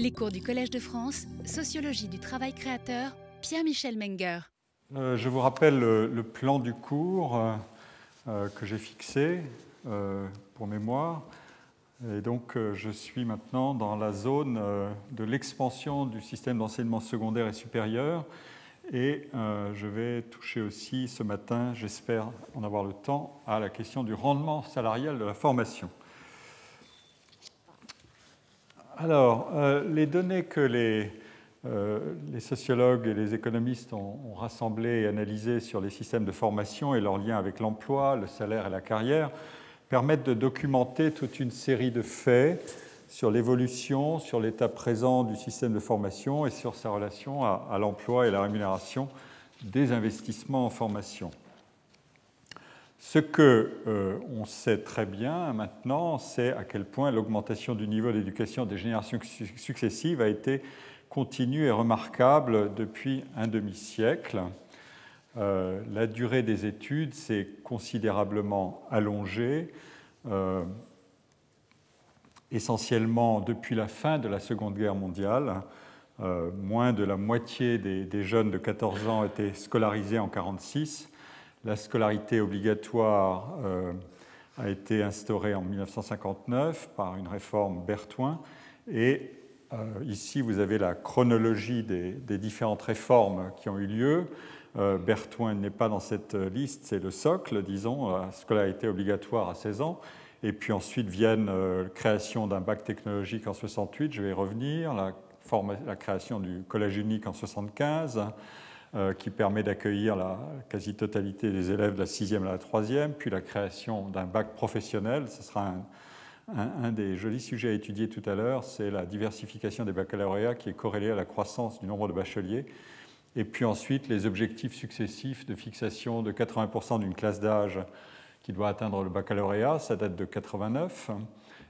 Les cours du Collège de France, Sociologie du travail créateur, Pierre-Michel Menger. Euh, je vous rappelle le, plan du cours euh, euh, que j'ai fixé pour mémoire. Et donc, je suis maintenant dans la zone de l'expansion du système d'enseignement secondaire et supérieur. Et je vais toucher aussi ce matin, j'espère en avoir le temps, à la question du rendement salarial de la formation. Alors, euh, les données que euh, les, sociologues et les économistes ont, rassemblées et analysées sur les systèmes de formation et leur lien avec l'emploi, le salaire et la carrière permettent de documenter toute une série de faits sur l'évolution, sur l'état présent du système de formation et sur sa relation à l'emploi et la rémunération des investissements en formation. Ce que euh, on sait très bien maintenant, c'est à quel point l'augmentation du niveau d'éducation des générations successives a été continue et remarquable depuis un demi-siècle. Euh, la durée des études s'est considérablement allongée, euh, essentiellement depuis la fin de la Seconde Guerre mondiale. moins de la moitié des, des, jeunes de 14 ans étaient scolarisés en 1946 la scolarité obligatoire euh, a été instaurée en 1959 par une réforme Bertouin. Et euh, ici, vous avez la chronologie des, différentes réformes qui ont eu lieu. Euh, n'est pas dans cette liste, c'est le socle, disons, la scolarité obligatoire à 16 ans. Et puis ensuite viennent la création d'un bac technologique en 68, je vais y revenir, la, la création du collège unique en 75, euh, qui permet d'accueillir la quasi-totalité des élèves de la sixième à la troisième, puis la création d'un bac professionnel. Ce sera un, des jolis sujets à étudier tout à l'heure, c'est la diversification des baccalauréats qui est corrélée à la croissance du nombre de bacheliers. Et puis ensuite, les objectifs successifs de fixation de 80% d'une classe d'âge qui doit atteindre le baccalauréat, ça date de 89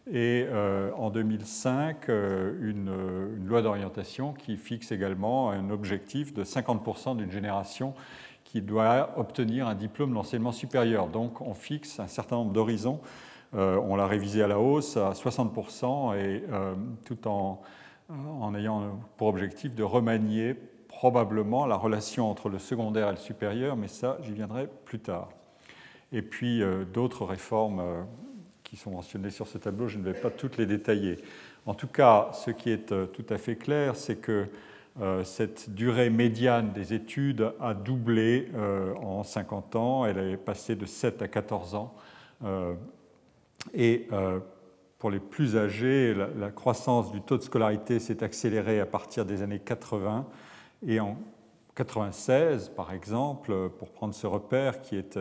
et euh, en 2005 euh, une, loi d'orientation qui fixe également un objectif de 50% d'une génération qui doit obtenir un diplôme d'enseignement supérieur. Donc on fixe un certain nombre d'horizons. Euh, on l'a révisé à la hausse à 60% et tout en, en ayant pour objectif de remanier probablement la relation entre le secondaire et le supérieur, mais ça j'y viendrai plus tard. Et puis d'autres réformes qui sont mentionnées sur ce tableau, je ne vais pas toutes les détailler. En tout cas, ce qui est euh, tout à fait clair, c'est que euh, cette durée médiane des études a doublé euh, en 50 ans, elle est passée de 7 à 14 ans. et pour les plus âgés, la, croissance du taux de scolarité s'est accélérée à partir des années 80 et en 96, par exemple, pour prendre ce repère qui est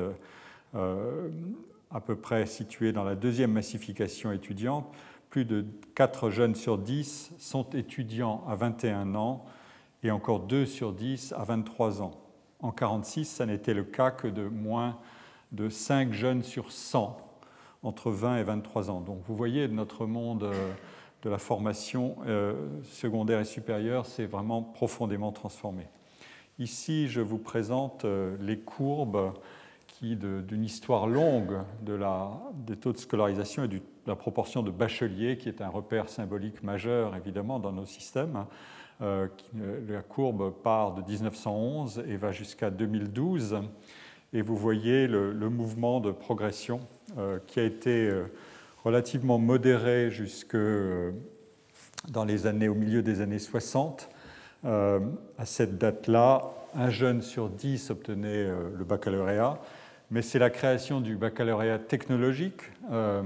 à peu près situé dans la deuxième massification étudiante, plus de 4 jeunes sur 10 sont étudiants à 21 ans et encore 2 sur 10 à 23 ans. En 1946, ça n'était le cas que de moins de 5 jeunes sur 100 entre 20 et 23 ans. Donc vous voyez, notre monde euh, de la formation euh, secondaire et supérieure s'est vraiment profondément transformé. Ici, je vous présente euh, les courbes d'une histoire longue de la, des taux de scolarisation et de la proportion de bacheliers, qui est un repère symbolique majeur évidemment dans nos systèmes. Euh, euh, la courbe part de 1911 et va jusqu'à 2012. Et vous voyez le, mouvement de progression euh, qui a été relativement modéré jusque dans les années, au milieu des années 60. à cette date-là, un jeune sur dix obtenait le baccalauréat mais c'est la création du baccalauréat technologique euh,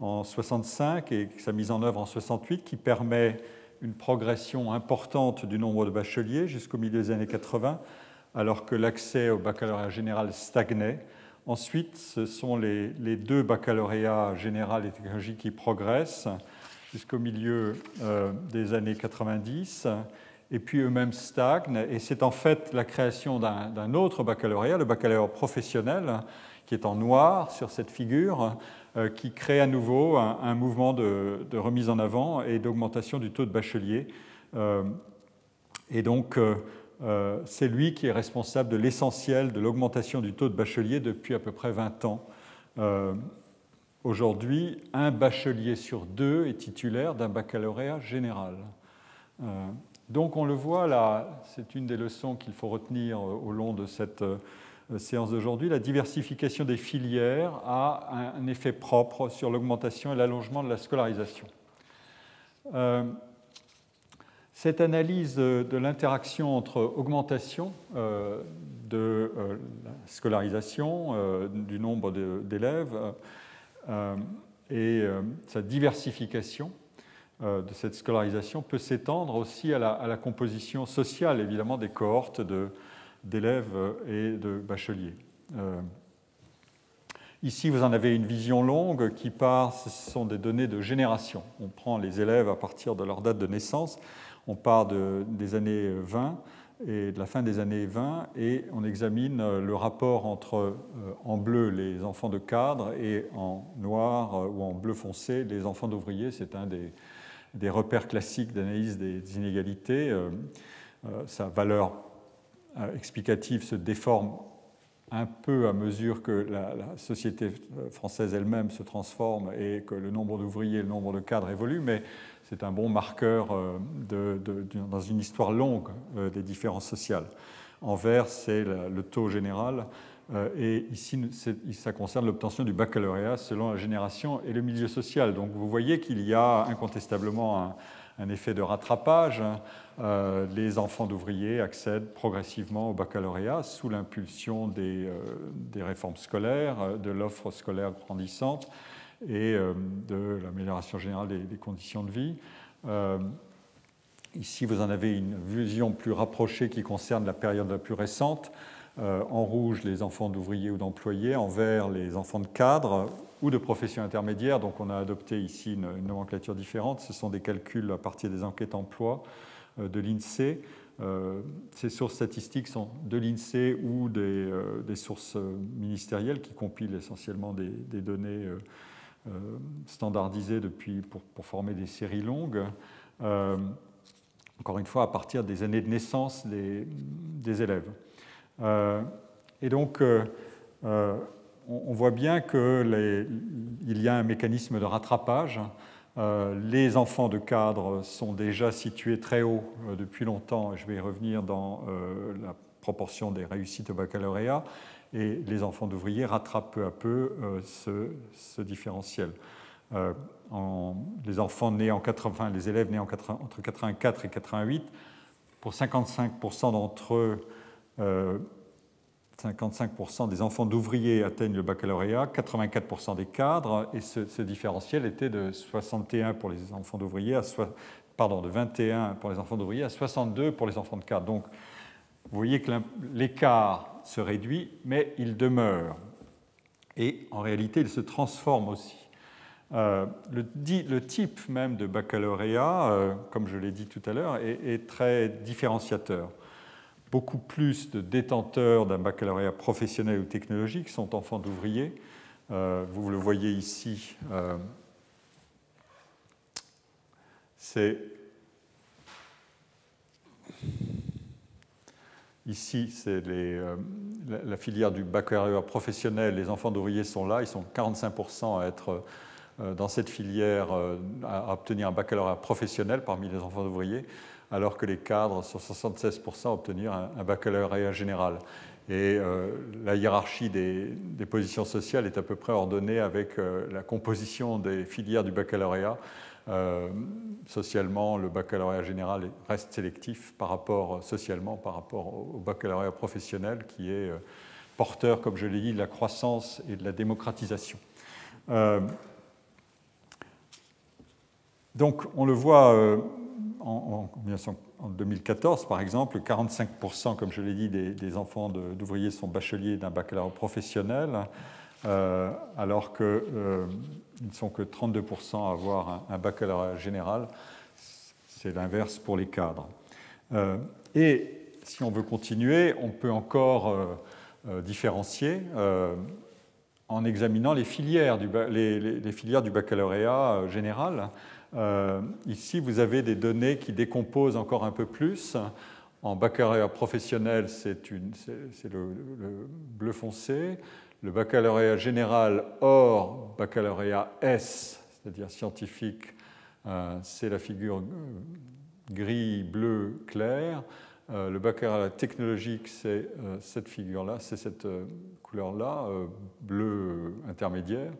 en 65 et sa mise en œuvre en 68 qui permet une progression importante du nombre de bacheliers jusqu'au milieu des années 80, alors que l'accès au baccalauréat général stagnait. Ensuite, ce sont les, deux baccalauréats général et technologique qui progressent jusqu'au milieu euh, des années 90 et puis eux-mêmes stagnent. Et c'est en fait la création d'un autre baccalauréat, le baccalauréat professionnel, qui est en noir sur cette figure, euh, qui crée à nouveau un, mouvement de, remise en avant et d'augmentation du taux de bacheliers. Euh, et donc, euh, c'est lui qui est responsable de l'essentiel de l'augmentation du taux de bacheliers depuis à peu près 20 ans. Aujourd'hui, un bachelier sur deux est titulaire d'un baccalauréat général. Donc on le voit là, c'est une des leçons qu'il faut retenir au long de cette séance d'aujourd'hui, la diversification des filières a un effet propre sur l'augmentation et l'allongement de la scolarisation. Cette analyse de l'interaction entre augmentation euh, de euh, la scolarisation, euh, du nombre d'élèves et sa diversification de cette scolarisation peut s'étendre aussi à la, composition sociale, évidemment, des cohortes d'élèves et de bacheliers. Ici, vous en avez une vision longue qui part, ce sont des données de génération. On prend les élèves à partir de leur date de naissance on part des années 20 et de la fin des années 20 et on examine euh, le rapport entre euh, en bleu les enfants de cadre et en noir euh, ou en bleu foncé les enfants d'ouvriers. C'est un des, repères classiques d'analyse des inégalités. sa valeur explicative se déforme un peu à mesure que la, société française elle-même se transforme et que le nombre d'ouvriers et le nombre de cadres évoluent, mais c'est un bon marqueur euh, dans une histoire longue euh, des différences sociales. En vert, c'est le taux général, euh, et ici, ça concerne l'obtention du baccalauréat selon la génération et le milieu social. Donc vous voyez qu'il y a incontestablement un, effet de rattrapage. les enfants d'ouvriers accèdent progressivement au baccalauréat sous l'impulsion des, réformes scolaires, de l'offre scolaire grandissante et euh, de l'amélioration générale des, conditions de vie. Euh, ici, vous en avez une vision plus rapprochée qui concerne la période la plus récente. Euh, en rouge, les enfants d'ouvriers ou d'employés, en vert, les enfants de cadres ou de professions intermédiaires. Donc, on a adopté ici une, nomenclature différente. Ce sont des calculs à partir des enquêtes emploi de l'INSEE. ces sources statistiques sont de l'INSEE ou des, sources ministérielles qui compilent essentiellement des, données euh, standardisé depuis, pour, former des séries longues, euh, encore une fois à partir des années de naissance des élèves. Euh, et donc, on, voit bien qu'il y a un mécanisme de rattrapage. les enfants de cadre sont déjà situés très haut depuis longtemps, je vais y revenir dans la proportion des réussites au baccalauréat, et les enfants d'ouvriers rattrapent peu à peu euh, ce, différentiel. Euh, les enfants nés en 80, les élèves nés entre 84 et 88, pour 55% d'entre eux, 55% euh, des enfants d'ouvriers atteignent le baccalauréat, 84% des cadres, et ce, différentiel était de 61 pour les enfants d'ouvriers, pardon, de 21 pour les enfants d'ouvriers à 62 pour les enfants de cadres. Donc, vous voyez que l'écart se réduit, mais il demeure. Et en réalité, il se transforme aussi. Euh, le, type même de baccalauréat, euh, comme je l'ai dit tout à l'heure, est, très différenciateur. Beaucoup plus de détenteurs d'un baccalauréat professionnel ou technologique sont enfants d'ouvriers. Euh, vous le voyez ici, c'est Ici, c'est euh, la, filière du baccalauréat professionnel. Les enfants d'ouvriers sont là. Ils sont 45% à être euh, dans cette filière, euh, à obtenir un baccalauréat professionnel parmi les enfants d'ouvriers, alors que les cadres sont 76% à obtenir un, baccalauréat général. Et la hiérarchie des, positions sociales est à peu près ordonnée avec la composition des filières du baccalauréat. Euh, socialement, le baccalauréat général reste sélectif par rapport, socialement par rapport au baccalauréat professionnel qui est euh, porteur, comme je l'ai dit, de la croissance et de la démocratisation. Euh, donc, on le voit en, 2014, par exemple, 45%, comme je l'ai dit, des, enfants d'ouvriers sont bacheliers d'un baccalauréat professionnel. Euh, alors qu'ils euh, ne sont que 32% à avoir un, baccalauréat général. C'est l'inverse pour les cadres. Euh, et si on veut continuer, on peut encore différencier en examinant filières du, les, filières du baccalauréat général. Ici, vous avez des données qui décomposent encore un peu plus. En baccalauréat professionnel, c'est le, le, bleu foncé le baccalauréat général hors baccalauréat S, c'est-à-dire scientifique, euh, c'est la figure euh, gris bleu clair. le baccalauréat technologique, c'est cette figure-là, c'est cette couleur-là, bleu intermédiaire.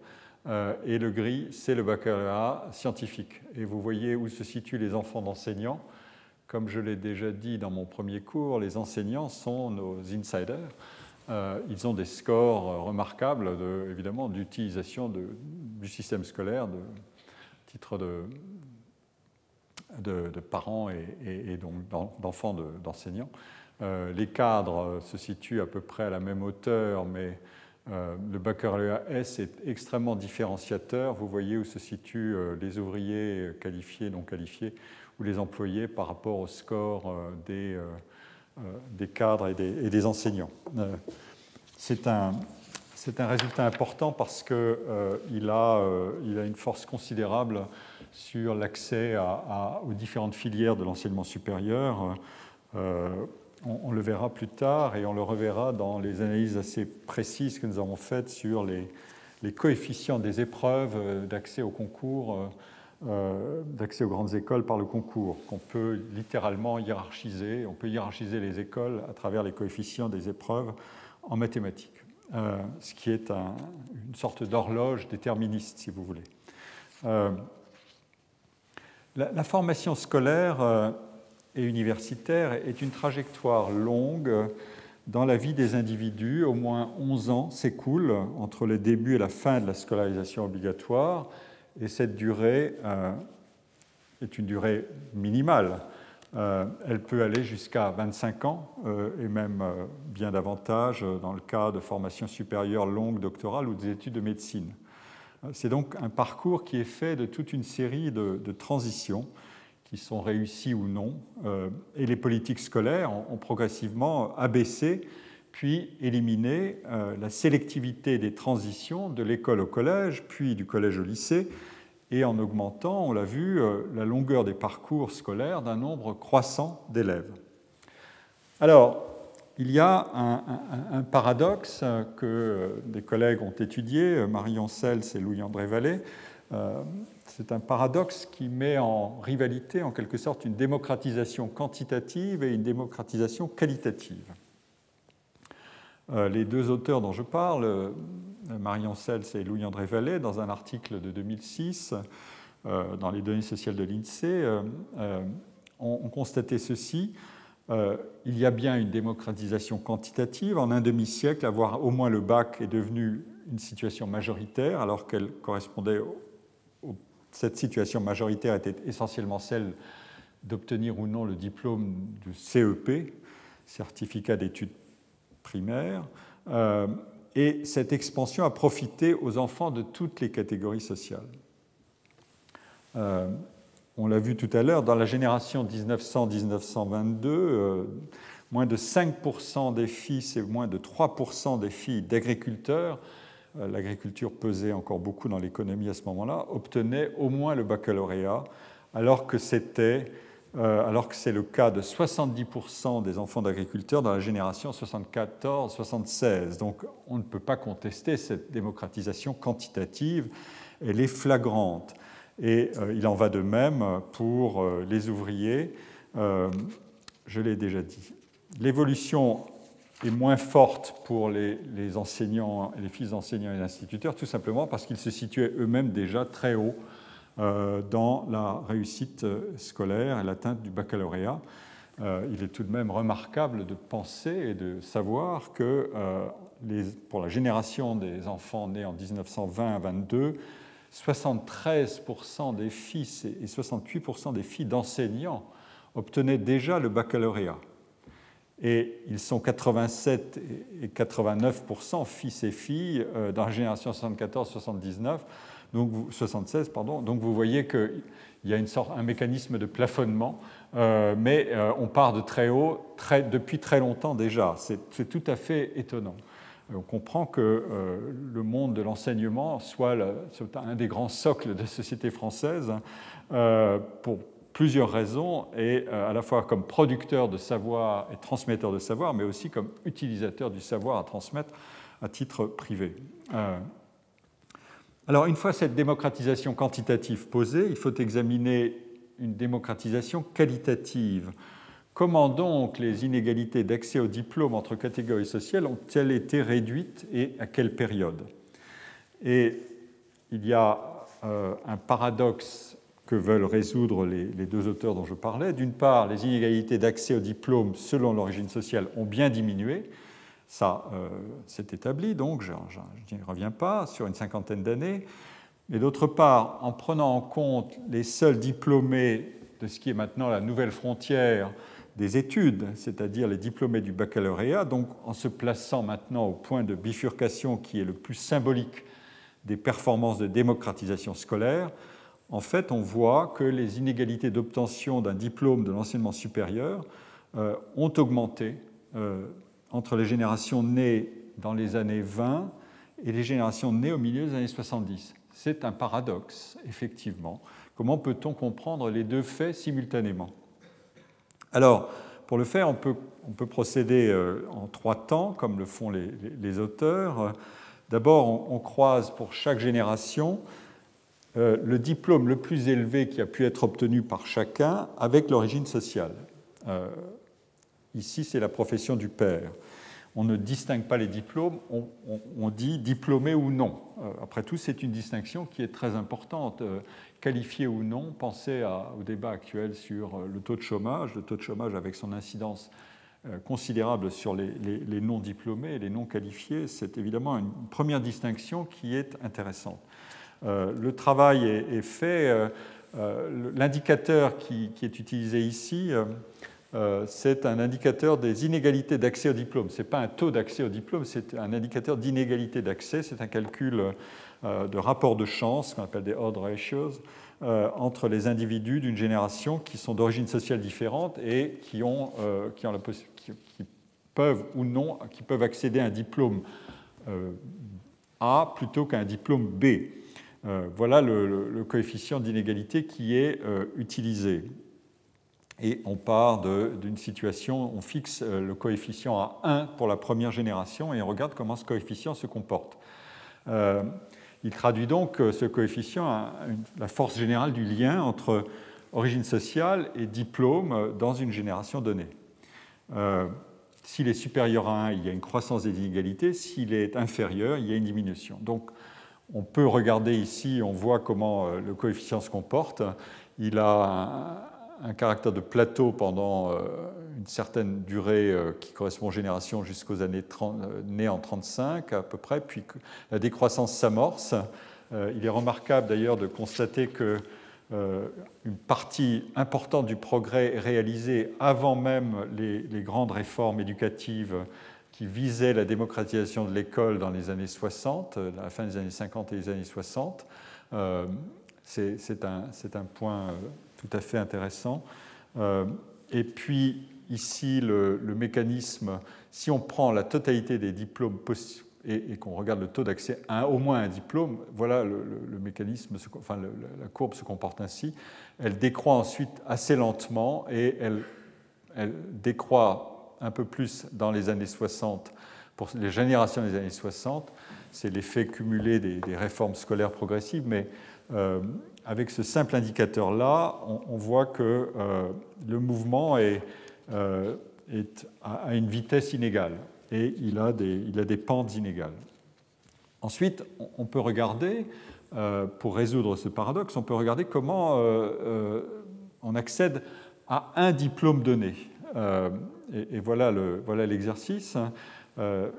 Et le gris, c'est le baccalauréat scientifique. Et vous voyez où se situent les enfants d'enseignants. Comme je l'ai déjà dit dans mon premier cours, les enseignants sont nos insiders. Euh, ils ont des scores remarquables, évidemment, d'utilisation du système scolaire, de titre de, de, parents et, donc d'enfants d'enseignants. Euh, les cadres se situent à peu près à la même hauteur, mais euh, le baccalauréat S est extrêmement différenciateur. Vous voyez où se situent les ouvriers qualifiés, non qualifiés, ou les employés par rapport au score euh, des, euh, euh, cadres et des, enseignants. C'est un, résultat important parce qu'il euh, a, il a une force considérable sur l'accès aux différentes filières de l'enseignement supérieur. Euh, on, le verra plus tard et on le reverra dans les analyses assez précises que nous avons faites sur les, coefficients des épreuves d'accès au concours euh, d'accès aux grandes écoles par le concours, qu'on peut littéralement hiérarchiser. On peut hiérarchiser les écoles à travers les coefficients des épreuves en mathématiques, euh, ce qui est une sorte d'horloge déterministe, si vous voulez. Euh, la, formation scolaire et universitaire est une trajectoire longue dans la vie des individus. Au moins 11 ans s'écoulent entre le début et la fin de la scolarisation obligatoire et cette durée euh, est une durée minimale. Euh, elle peut aller jusqu'à 25 ans euh, et même bien davantage dans le cas de formation supérieure longue doctorale ou des études de médecine. C'est donc un parcours qui est fait de toute une série de, transitions sont réussies ou non, et les politiques scolaires ont, progressivement abaissé puis éliminé la sélectivité des transitions de l'école au collège, puis du collège au lycée, et en augmentant, on l'a vu, euh, la longueur des parcours scolaires d'un nombre croissant d'élèves. Alors, il y a un, paradoxe que des collègues ont étudié, Marion Sels et Louis-André Vallée. Euh, c'est un paradoxe qui met en rivalité, en quelque sorte, une démocratisation quantitative et une démocratisation qualitative. Euh, les deux auteurs dont je parle, Marion Sels et Louis-André Vallée, dans un article de 2006 euh, dans les données sociales de l'INSEE, euh, euh, ont, constaté ceci. il y a bien une démocratisation quantitative. En un demi-siècle, avoir au moins le bac est devenu une situation majoritaire, alors qu'elle correspondait cette situation majoritaire était essentiellement celle d'obtenir ou non le diplôme du CEP, certificat d'études primaires. Et cette expansion a profité aux enfants de toutes les catégories sociales. Euh, on l'a vu tout à l'heure, dans la génération 1900-1922, euh, moins de 5% des fils et moins de 3% des filles d'agriculteurs, euh, l'agriculture pesait encore beaucoup dans l'économie à ce moment-là, obtenaient au moins le baccalauréat, alors que c'était euh, alors que c'est le cas de 70% des enfants d'agriculteurs dans la génération 74-76. Donc on ne peut pas contester cette démocratisation quantitative, elle est flagrante. Et euh, il en va de même pour euh, les ouvriers, je l'ai déjà dit. L'évolution est moins forte pour les, les enseignants, les fils d'enseignants et instituteurs, tout simplement parce qu'ils se situaient eux-mêmes déjà très haut euh, dans la réussite scolaire et l'atteinte du baccalauréat. Euh, il est tout de même remarquable de penser et de savoir que euh, pour la génération des enfants nés en 1920 à 22, 73% des fils et 68% des filles d'enseignants obtenaient déjà le baccalauréat. Et ils sont 87 et 89% fils et filles dans la génération 74-79 donc 76, pardon. Donc vous voyez qu'il y a une sorte, un mécanisme de plafonnement, euh, mais euh, on part de très haut depuis très longtemps déjà. C'est tout à fait étonnant. On comprend que euh, le monde de l'enseignement soit un des grands socles de la société française pour plusieurs raisons, et à la fois comme producteur de savoir et transmetteur de savoir, mais aussi comme utilisateur du savoir à transmettre à titre privé. Alors, une fois cette démocratisation quantitative posée, il faut examiner une démocratisation qualitative. Comment donc les inégalités d'accès au diplôme entre catégories sociales ont-elles été réduites et à quelle période? Et il y a euh, un paradoxe que veulent résoudre les, deux auteurs dont je parlais. D'une part, les inégalités d'accès au diplôme selon l'origine sociale ont bien diminué. Ça, euh, s'est établi, donc je n'y reviens pas, sur une cinquantaine d'années. Mais d'autre part, en prenant en compte les seuls diplômés de ce qui est maintenant la nouvelle frontière des études, c'est-à-dire les diplômés du baccalauréat, donc en se plaçant maintenant au point de bifurcation qui est le plus symbolique des performances de démocratisation scolaire, en fait, on voit que les inégalités d'obtention d'un diplôme de l'enseignement supérieur euh, ont augmenté euh, entre les générations nées dans les années 20 et les générations nées au milieu des années 70. C'est un paradoxe, effectivement. Comment peut-on comprendre les deux faits simultanément? Alors, pour le faire, on peut, procéder euh, en trois temps, comme le font les, auteurs. D'abord, on, croise pour chaque génération le diplôme le plus élevé qui a pu être obtenu par chacun avec l'origine sociale. Euh, ici, c'est la profession du père. On ne distingue pas les diplômes, on dit diplômé ou non. Après tout, c'est une distinction qui est très importante qualifié ou non, pensez au débat actuel sur euh, le taux de chômage, le taux de chômage avec son incidence euh, considérable sur les, non-diplômés et les non-qualifiés, c'est évidemment une première distinction qui est intéressante. Euh, le travail est, fait, l'indicateur qui, est utilisé ici, c'est un indicateur des inégalités d'accès au diplôme. Ce n'est pas un taux d'accès au diplôme, c'est un indicateur d'inégalité d'accès, c'est un calcul euh, de rapports de chance, qu'on appelle des odd ratios, euh, entre les individus d'une génération qui sont d'origine sociale différente et euh, qui, peuvent ou non qui peuvent accéder à un diplôme A plutôt qu'à un diplôme B. voilà le, coefficient d'inégalité qui est utilisé. Et on part d'une situation, on fixe le coefficient à 1 pour la première génération et on regarde comment ce coefficient se comporte. Il traduit donc euh, ce coefficient à la force générale du lien entre origine sociale et diplôme euh, dans une génération donnée. Euh, s'il est supérieur à 1, il y a une croissance des inégalités. S'il est inférieur, il y a une diminution. Donc, on peut regarder ici, on voit comment le coefficient se comporte. Il a un, caractère de plateau pendant une certaine durée euh, qui correspond aux générations jusqu'aux années 30, euh, nées en 35 à peu près, puis la décroissance s'amorce. Euh, il est remarquable d'ailleurs de constater que une partie importante du progrès est réalisée avant même les, grandes réformes éducatives qui visaient la démocratisation de l'école dans les années 60, la fin des années 50 et les années 60. C'est un, point tout à fait intéressant. Et puis, ici le, mécanisme, si on prend la totalité des diplômes et, qu'on regarde le taux d'accès à au moins un diplôme, voilà le, mécanisme, enfin la courbe se comporte ainsi. Elle décroît ensuite assez lentement et elle, elle décroît un peu plus dans les années 60 pour les générations des années 60. C'est l'effet cumulé des, réformes scolaires progressives, mais euh, avec ce simple indicateur-là, on, voit que euh, le mouvement est euh, à une vitesse inégale et il a des, pentes inégales. Ensuite, on peut regarder, pour résoudre ce paradoxe, on peut regarder comment on accède à un diplôme donné. Et, voilà l'exercice. Voilà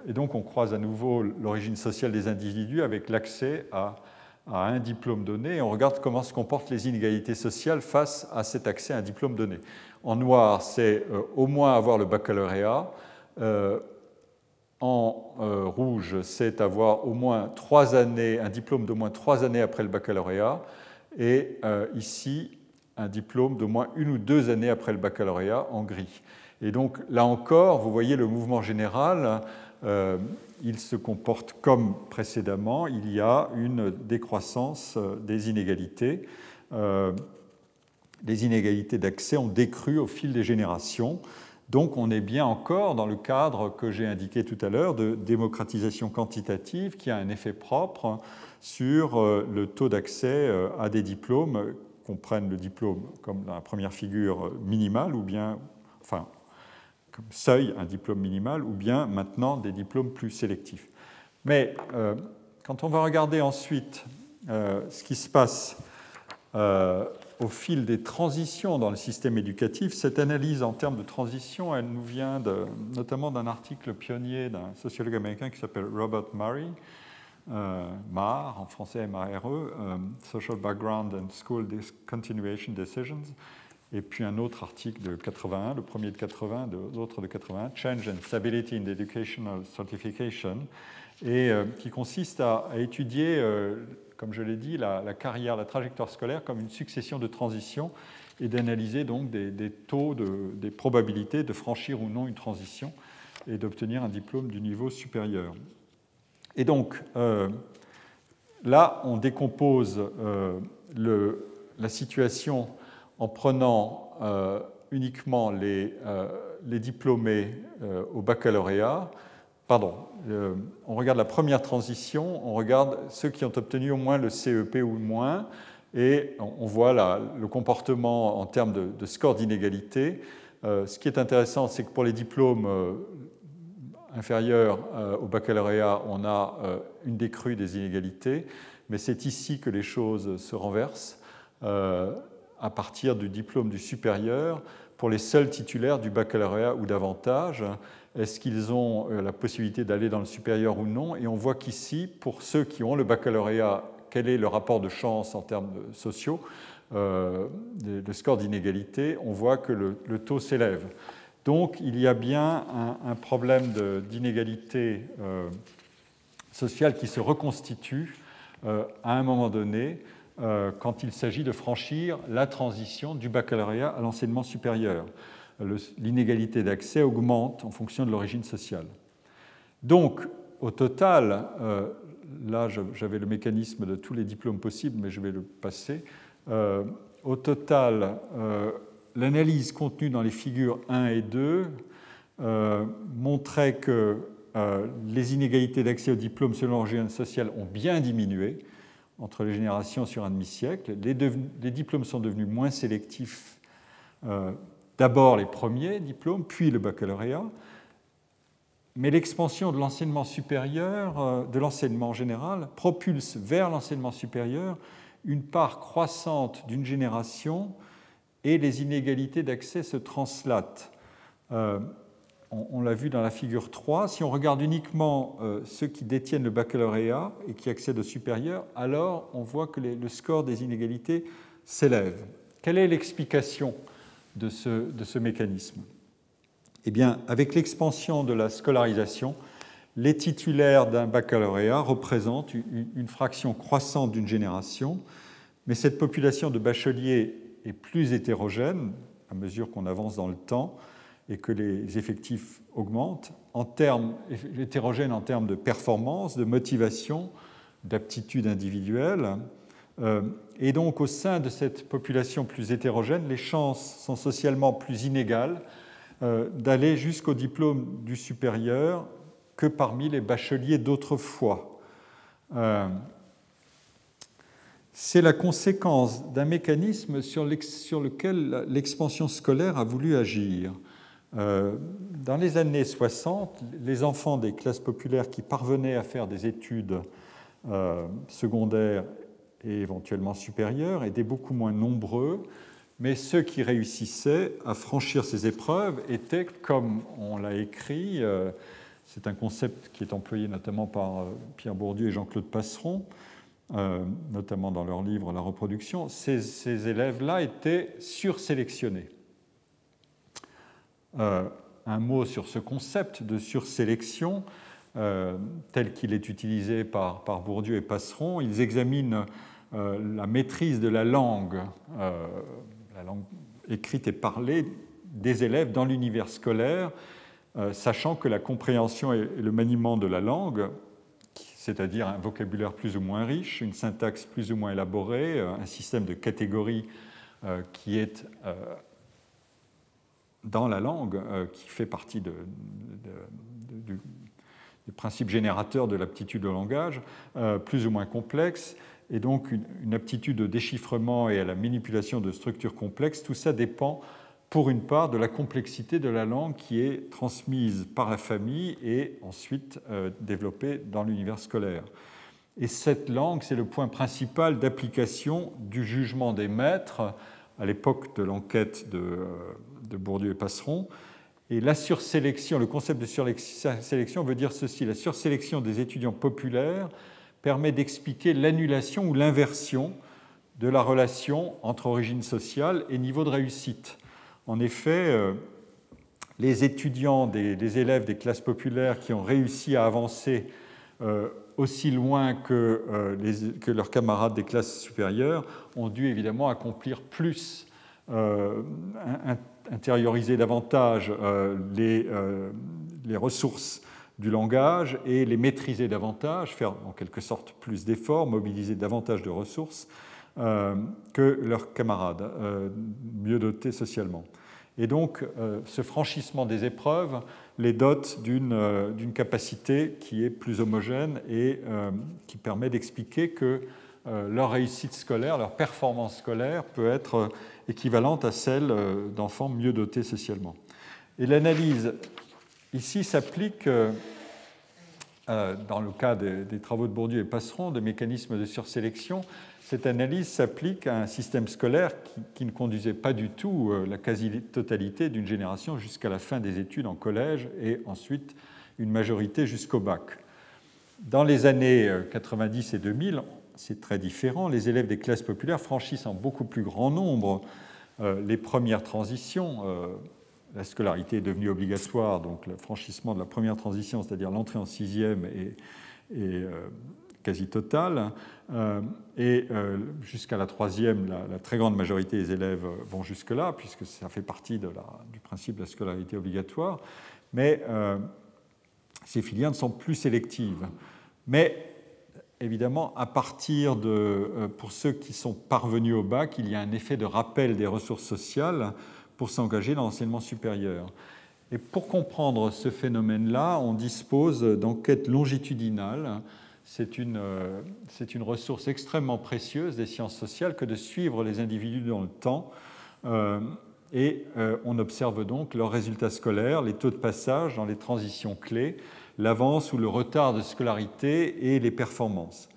et donc on croise à nouveau l'origine sociale des individus avec l'accès à, un diplôme donné et on regarde comment se comportent les inégalités sociales face à cet accès à un diplôme donné. En noir, c'est euh, au moins avoir le baccalauréat. Euh, en euh, rouge, c'est avoir au moins trois années, un diplôme d'au moins trois années après le baccalauréat. Et ici, un diplôme d'au moins une ou deux années après le baccalauréat en gris. Et donc là encore, vous voyez le mouvement général, il se comporte comme précédemment, il y a une décroissance des inégalités les inégalités d'accès ont décru au fil des générations. Donc on est bien encore dans le cadre que j'ai indiqué tout à l'heure de démocratisation quantitative qui a un effet propre sur euh, le taux d'accès euh, à des diplômes qu'on prenne le diplôme comme la première figure minimal, ou bien, enfin, comme seuil, un diplôme minimal, ou bien maintenant des diplômes plus sélectifs. Mais quand on va regarder ensuite ce qui se passe au fil des transitions dans le système éducatif. Cette analyse en termes de transition, elle nous vient notamment d'un article pionnier d'un sociologue américain qui s'appelle Robert Murray, euh, MAR, en français M-A-R-E, euh, Social Background and School Continuation Decisions, et puis un autre article de 81, le premier de 80, l'autre de 81, Change and Stability in Educational Certification, et euh, qui consiste à, étudier comme je l'ai dit, la, carrière, la trajectoire scolaire comme une succession de transitions et d'analyser donc des, taux, des probabilités de franchir ou non une transition et d'obtenir un diplôme du niveau supérieur. Et donc, euh, là, on décompose euh, la situation en prenant euh, uniquement les, les diplômés au baccalauréat, pardon, on regarde la première transition, on regarde ceux qui ont obtenu au moins le CEP ou moins, et on voit le comportement en termes de, score d'inégalité. Euh, ce qui est intéressant, c'est que pour les diplômes euh, inférieurs euh, au baccalauréat, on a une décrue des inégalités, mais c'est ici que les choses se renversent à partir du diplôme du supérieur pour les seuls titulaires du baccalauréat ou davantage. Est-ce qu'ils ont euh, la possibilité d'aller dans le supérieur ou non? Et on voit qu'ici, pour ceux qui ont le baccalauréat, quel est le rapport de chance en termes sociaux, euh, le score d'inégalité, on voit que le, taux s'élève. Donc il y a bien un, problème d'inégalité euh, sociale qui se reconstitue à un moment donné quand il s'agit de franchir la transition du baccalauréat à l'enseignement supérieur l'inégalité d'accès augmente en fonction de l'origine sociale. Donc, au total, euh, là j'avais le mécanisme de tous les diplômes possibles, mais je vais le passer. Euh, au total, euh, l'analyse contenue dans les figures 1 et 2 montrait que les inégalités d'accès au diplôme selon l'origine sociale ont bien diminué entre les générations sur un demi-siècle. Les, diplômes sont devenus moins sélectifs D'abord les premiers diplômes, puis le baccalauréat. Mais l'expansion de l'enseignement supérieur, euh, de l'enseignement général, propulse vers l'enseignement supérieur une part croissante d'une génération et les inégalités d'accès se translatent. Euh, on, l'a vu dans la figure 3, si on regarde uniquement euh, ceux qui détiennent le baccalauréat et qui accèdent au supérieur, alors on voit que le score des inégalités s'élève. Quelle est l'explication de ce, mécanisme? Eh bien, avec l'expansion de la scolarisation, les titulaires d'un baccalauréat représentent une, fraction croissante d'une génération, mais cette population de bacheliers est plus hétérogène à mesure qu'on avance dans le temps et que les effectifs augmentent, en termes, hétérogène en termes de performance, de motivation, d'aptitude individuelle, euh, et donc au sein de cette population plus hétérogène, les chances sont socialement plus inégales euh, d'aller jusqu'au diplôme du supérieur que parmi les bacheliers d'autrefois. Euh, c'est la conséquence d'un mécanisme sur, lequel l'expansion scolaire a voulu agir. Dans les années 60, les enfants des classes populaires qui parvenaient à faire des études secondaires et éventuellement supérieurs étaient beaucoup moins nombreux, mais ceux qui réussissaient à franchir ces épreuves étaient, comme on l'a écrit, euh, c'est un concept qui est employé notamment par euh, Pierre Bourdieu et Jean-Claude Passeron, euh, notamment dans leur livre La reproduction, ces élèves-là étaient sursélectionnés. Un mot sur ce concept de sursélection, tel qu'il est utilisé par, par Bourdieu et Passeron. Ils examinent euh, la maîtrise de la langue, euh, la langue écrite et parlée des élèves dans l'univers scolaire, euh, sachant que la compréhension et le maniement de la langue, c'est-à-dire un vocabulaire plus ou moins riche, une syntaxe plus ou moins élaborée, un système de catégories qui est dans la langue, qui fait partie du, du, principe générateur de l'aptitude au langage, plus ou moins complexe, et donc une, aptitude au déchiffrement et à la manipulation de structures complexes. Tout ça dépend pour une part de la complexité de la langue qui est transmise par la famille et ensuite euh, développée dans l'univers scolaire. Et cette langue, c'est le point principal d'application du jugement des maîtres à l'époque de l'enquête de, euh, de, Bourdieu et Passeron. Et la sursélection, le concept de sursélection veut dire ceci la sursélection des étudiants populaires permet d'expliquer l'annulation ou l'inversion de la relation entre origine sociale et niveau de réussite. En effet, euh, les étudiants, des, élèves des classes populaires qui ont réussi à avancer euh, aussi loin euh, que, leurs camarades des classes supérieures ont dû évidemment accomplir plus, intérioriser davantage les, les, ressources du langage et les maîtriser davantage, faire en quelque sorte plus d'efforts, mobiliser davantage de ressources euh, que leurs camarades, euh, mieux dotés socialement. Et donc, euh, ce franchissement des épreuves les dote d'une capacité qui est plus homogène et qui permet d'expliquer que leur réussite scolaire, leur performance scolaire peut être équivalente à celle d'enfants mieux dotés socialement. Et l'analyse ici s'applique dans le cas des, travaux de Bourdieu et Passeron, de mécanismes de sursélection, cette analyse s'applique à un système scolaire qui, ne conduisait pas du tout euh, la quasi-totalité d'une génération jusqu'à la fin des études en collège et ensuite une majorité jusqu'au bac. Dans les années 90 euh, et 2000, c'est très différent. Les élèves des classes populaires franchissent en beaucoup plus grand nombre euh, les premières transitions. La scolarité est devenue obligatoire, donc le franchissement de la première transition, c'est-à-dire l'entrée en sixième, et quasi totale. Euh, et euh, jusqu'à la troisième, la, très grande majorité des élèves vont jusque-là, puisque ça fait partie du principe de la scolarité obligatoire. Mais euh, ces filières ne sont plus sélectives. Mais évidemment, à partir de, pour ceux qui sont parvenus au bac, il y a un effet de rappel des ressources sociales pour s'engager dans l'enseignement supérieur. Et pour comprendre ce phénomène-là, on dispose d'enquêtes longitudinales c'est une, euh, une, ressource extrêmement précieuse des sciences sociales que de suivre les individus dans le temps. Euh, et euh, on observe donc leurs résultats scolaires, les taux de passage dans les transitions clés, l'avance ou le retard de scolarité et les performances.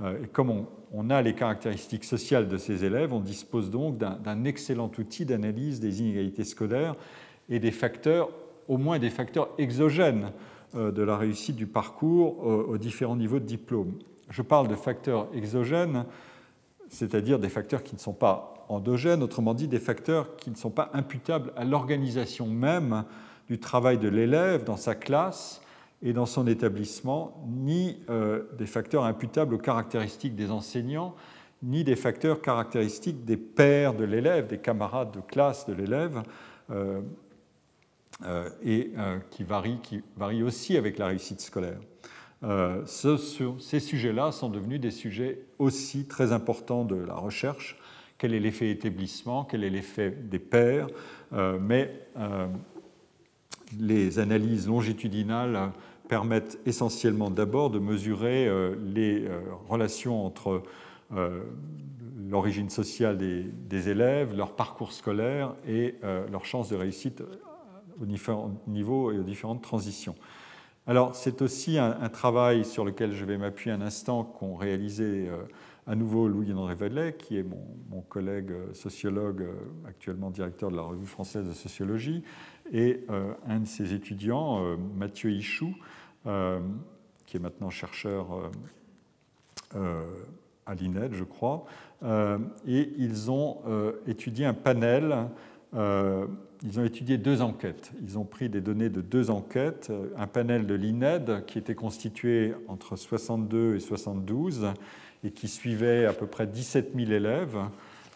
et comme on, a les caractéristiques sociales de ces élèves, on dispose donc d'un excellent outil d'analyse des inégalités scolaires et des facteurs, au moins des facteurs exogènes euh, de la réussite du parcours aux différents niveaux de diplôme. Je parle de facteurs exogènes, c'est-à-dire des facteurs qui ne sont pas endogènes, autrement dit des facteurs qui ne sont pas imputables à l'organisation même du travail de l'élève dans sa classe et dans son établissement, ni euh, des facteurs imputables aux caractéristiques des enseignants, ni des facteurs caractéristiques des pairs de l'élève, des camarades de classe de l'élève. Euh, euh, et qui varie, qui aussi avec la réussite scolaire. Ces sujets-là sont devenus des sujets aussi très importants de la recherche. Quel est l'effet établissement? Quel est l'effet des pairs Mais les analyses longitudinales permettent essentiellement d'abord de mesurer les relations entre l'origine sociale des, élèves, leur parcours scolaire et leurs chances de réussite aux différents niveaux et aux différentes transitions. Alors, c'est aussi un, travail sur lequel je vais m'appuyer un instant qu'ont réalisé euh, à nouveau Louis-André Vallet, qui est mon, collègue euh, sociologue, euh, actuellement directeur de la Revue française de sociologie, et un de ses étudiants, Mathieu Ichou, qui est maintenant chercheur à l'INED, je crois, et ils ont étudié un panel ils ont étudié deux enquêtes. Ils ont pris des données de deux enquêtes, euh, un panel de l'INED qui était constitué entre 62 et 72 et qui suivait à peu près 17 000 élèves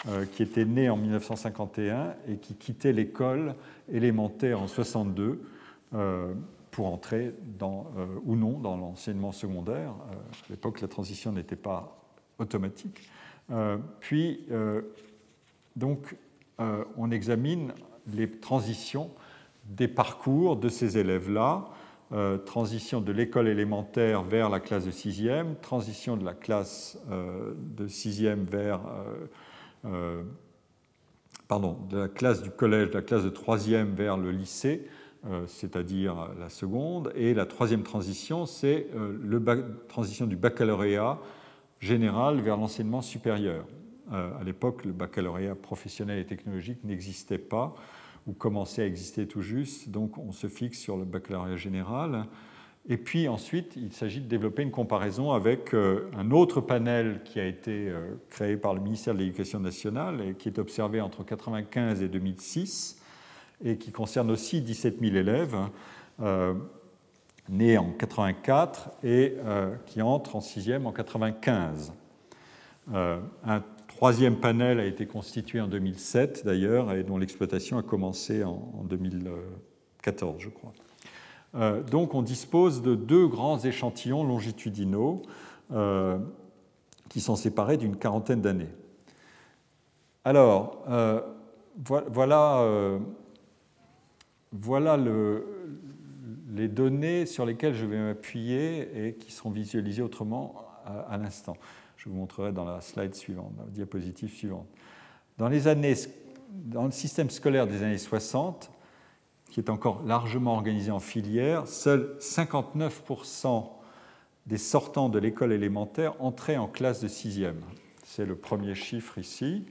euh, qui étaient nés en 1951 et qui quittaient l'école élémentaire en 62 euh, pour entrer dans, ou non dans l'enseignement secondaire. à l'époque, la transition n'était pas automatique. puis, donc, on examine les transitions des parcours de ces élèves-là transition de l'école élémentaire vers la classe de sixième, transition de la classe de vers pardon, de la classe du collège, de la classe de troisième vers le lycée, euh, c'est-à-dire la seconde. Et la troisième transition, c'est euh, la transition du baccalauréat général vers l'enseignement supérieur. Euh, à l'époque, le baccalauréat professionnel et technologique n'existait pas ou commençait à exister tout juste, donc on se fixe sur le baccalauréat général. Et puis ensuite, il s'agit de développer une comparaison avec euh, un autre panel qui a été euh, créé par le ministère de l'Éducation nationale et qui est observé entre 1995 et 2006 et qui concerne aussi 17 000 élèves euh, nés en 84 et qui entrent en sixième en 95. un troisième panel a été constitué en 2007 d'ailleurs et dont l'exploitation a commencé en 2014, je crois. Euh, donc on dispose de deux grands échantillons longitudinaux euh, qui sont séparés d'une quarantaine d'années. Alors, euh, voilà, les données sur lesquelles je vais m'appuyer et qui seront visualisées autrement à, l'instant. Je vous montrerai dans la slide suivante, la diapositive suivante. Dans, les années, dans le système scolaire des années 60, qui est encore largement organisé en filière, seuls 59% des sortants de l'école élémentaire entraient en classe de sixième. C'est le premier chiffre ici.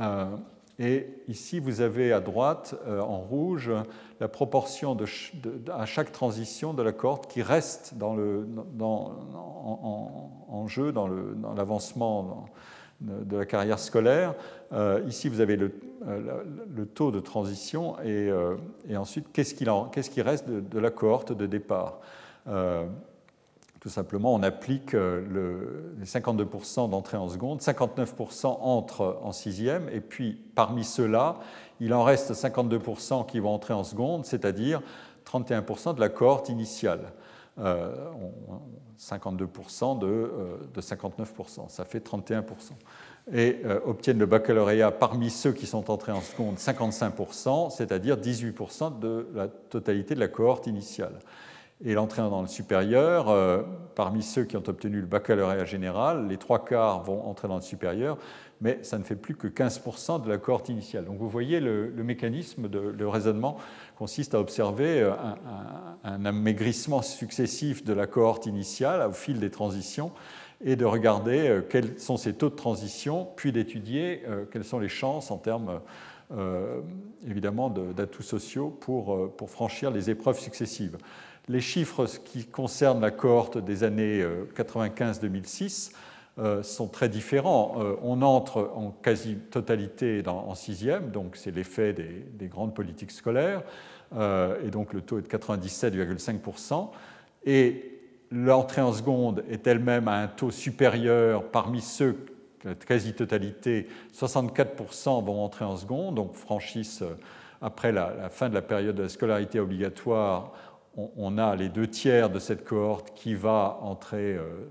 Euh, et ici, vous avez à droite, euh, en rouge, la proportion à chaque transition de la cohorte qui reste en, jeu, dans l'avancement de la carrière scolaire. Euh, ici, vous avez le, euh, le, taux de transition et, et ensuite, qu'est-ce qui reste de, la cohorte de départ? Tout simplement, on applique le, les 52% d'entrée en seconde, 59% entrent en sixième, et puis parmi ceux-là, il en reste 52% qui vont entrer en seconde, c'est-à-dire 31% de la cohorte initiale. 52% de, de, 59%, ça fait 31% et euh, obtiennent le baccalauréat parmi ceux qui sont entrés en seconde 55%, c'est-à-dire 18% de la totalité de la cohorte initiale. Et l'entrée dans le supérieur, euh, parmi ceux qui ont obtenu le baccalauréat général, les trois quarts vont entrer dans le supérieur, mais ça ne fait plus que 15% de la cohorte initiale. Donc vous voyez, le, mécanisme de raisonnement consiste à observer euh, un, amaigrissement successif de la cohorte initiale au fil des transitions et de regarder euh, quels sont ces taux de transition, puis d'étudier quelles sont les chances en termes évidemment d'atouts sociaux pour franchir les épreuves successives. Les chiffres qui concernent la cohorte des années 95-2006 sont très différents. on entre en quasi-totalité en sixième, donc c'est l'effet des, des, grandes politiques scolaires, et donc le taux est de 97,5%. Et l'entrée en seconde est elle-même à un taux supérieur parmi ceux, la quasi-totalité, 64% vont entrer en seconde, donc franchissent, euh, après la, fin de la période de la scolarité obligatoire, on, a les deux tiers de cette cohorte qui va entrer euh,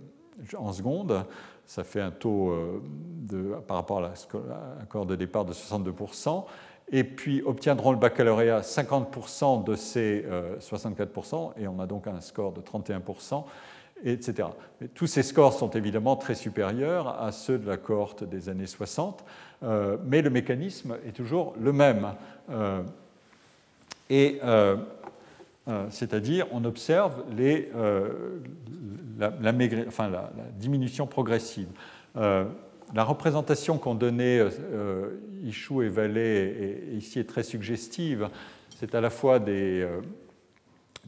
en seconde. Ça fait un taux euh, de, par rapport à la, de départ de 62% et puis obtiendront le baccalauréat 50% de ces 64%, euh, et on a donc un score de 31%, etc. tous ces scores sont évidemment très supérieurs à ceux de la cohorte des années 60, euh, mais le mécanisme est toujours le même. C'est-à-dire, on observe les, la, diminution progressive. La représentation qu'ont donnée euh, Ichou et Vallée ici est très suggestive. C'est à la fois des, euh,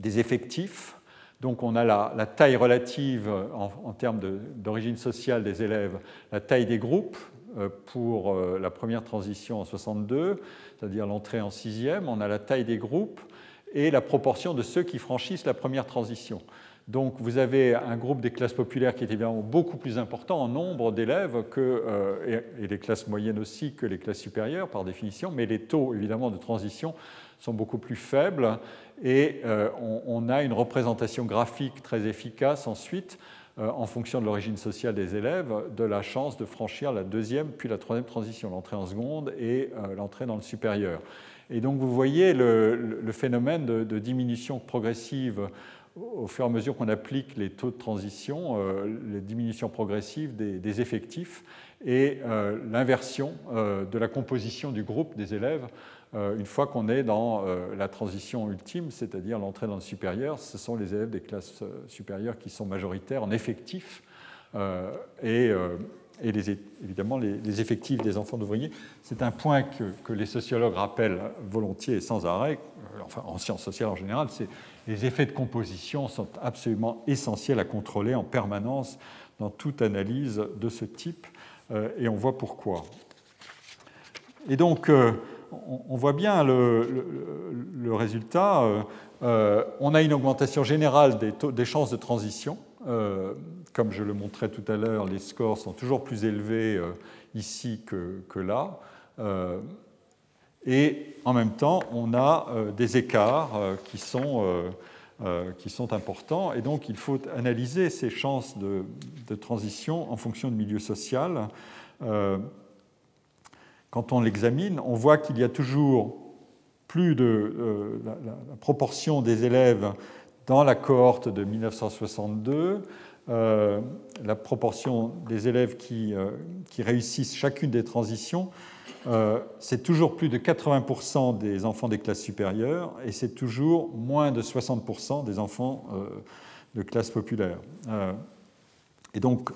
effectifs, donc on a la, taille relative en, termes d'origine sociale des élèves, la taille des groupes euh, pour la première transition en 62, c'est-à-dire l'entrée en sixième, on a la taille des groupes et la proportion de ceux qui franchissent la première transition. Donc vous avez un groupe des classes populaires qui est évidemment beaucoup plus important en nombre d'élèves euh, et, les classes moyennes aussi que les classes supérieures par définition, mais les taux évidemment de transition sont beaucoup plus faibles et euh, on, a une représentation graphique très efficace ensuite euh, en fonction de l'origine sociale des élèves, de la chance de franchir la deuxième puis la troisième transition, l'entrée en seconde et l'entrée dans le supérieur. Et donc vous voyez le, phénomène de, diminution progressive au fur et à mesure qu'on applique les taux de transition, euh, les diminutions progressives des, effectifs et euh, l'inversion euh, de la composition du groupe des élèves une fois qu'on est dans la transition ultime, c'est-à-dire l'entrée dans le supérieur. Ce sont les élèves des classes supérieures qui sont majoritaires en effectifs et et évidemment les, effectifs des enfants d'ouvriers. C'est un point que, les sociologues rappellent volontiers et sans arrêt, euh, enfin en sciences sociales en général, c'est les effets de composition sont absolument essentiels à contrôler en permanence dans toute analyse de ce type, euh, et on voit pourquoi. Et donc, euh, on, voit bien le, résultat. on a une augmentation générale des chances de transition comme je le montrais tout à l'heure, les scores sont toujours plus élevés euh, ici que, là. Euh, et en même temps, on a euh, des écarts qui sont, qui sont importants. Et donc, il faut analyser ces chances de, transition en fonction du milieu social. Quand on l'examine, on voit qu'il y a toujours plus de la, proportion des élèves dans la cohorte de 1962 euh, la proportion des élèves qui, euh, réussissent chacune des transitions, euh, c'est toujours plus de 80% des enfants des classes supérieures et c'est toujours moins de 60% des enfants de classe populaire. et donc,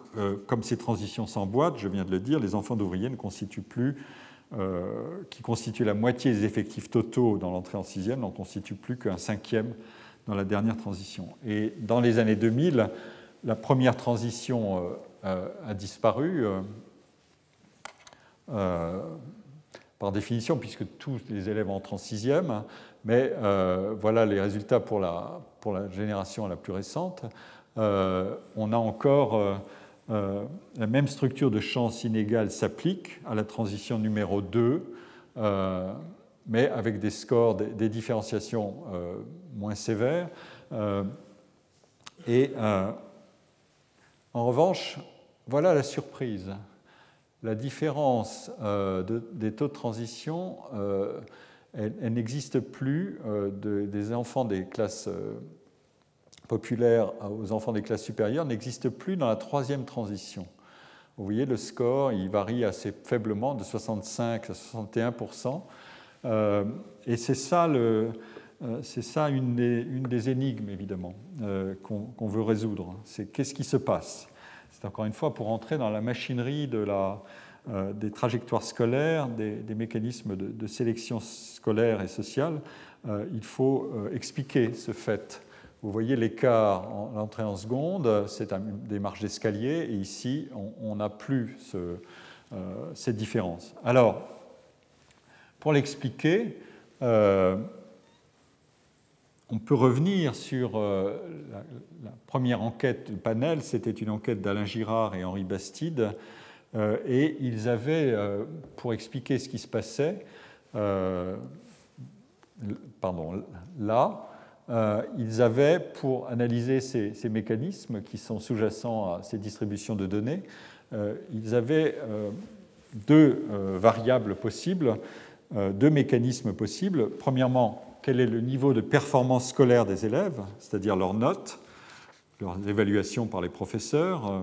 comme ces transitions s'emboîtent, je viens de le dire, les enfants d'ouvriers ne constituent plus, qui constituent la moitié des effectifs totaux dans l'entrée en sixième, n'en constituent plus qu'un cinquième dans la dernière transition. Et dans les années 2000, la première transition euh, euh, a disparu euh, par définition, puisque tous les élèves entrent en sixième, mais voilà les résultats pour la, génération la plus récente. on a encore la même structure de chance inégale s'applique à la transition numéro 2, mais avec des scores, des différenciations moins sévères. et en revanche, voilà la surprise. La différence euh, des taux de transition, euh, elle, n'existe plus euh, des enfants des classes populaires aux enfants des classes supérieures, n'existe plus dans la troisième transition. Vous voyez, le score, il varie assez faiblement, de 65 à 61% et c'est ça le, euh, c'est ça une des, énigmes, évidemment, euh, qu'on veut résoudre. C'est qu'est-ce qui se passe? C'est encore une fois pour entrer dans la machinerie euh, des trajectoires scolaires, des, mécanismes de, sélection scolaire et sociale. il faut expliquer ce fait. Vous voyez l'écart en l'entrée en seconde, c'est des marches d'escalier, et ici, on n'a plus cette différence. Alors, pour l'expliquer, on peut revenir sur euh, la, première enquête du panel, c'était une enquête d'Alain Girard et Henri Bastide, euh, et ils avaient, euh, pour expliquer ce qui se passait, pardon, là, ils avaient, pour analyser ces, ces mécanismes qui sont sous-jacents à ces distributions de données, ils avaient deux variables possibles, deux mécanismes possibles. Premièrement, quel est le niveau de performance scolaire des élèves, c'est-à-dire leurs notes, leurs évaluations par les professeurs euh,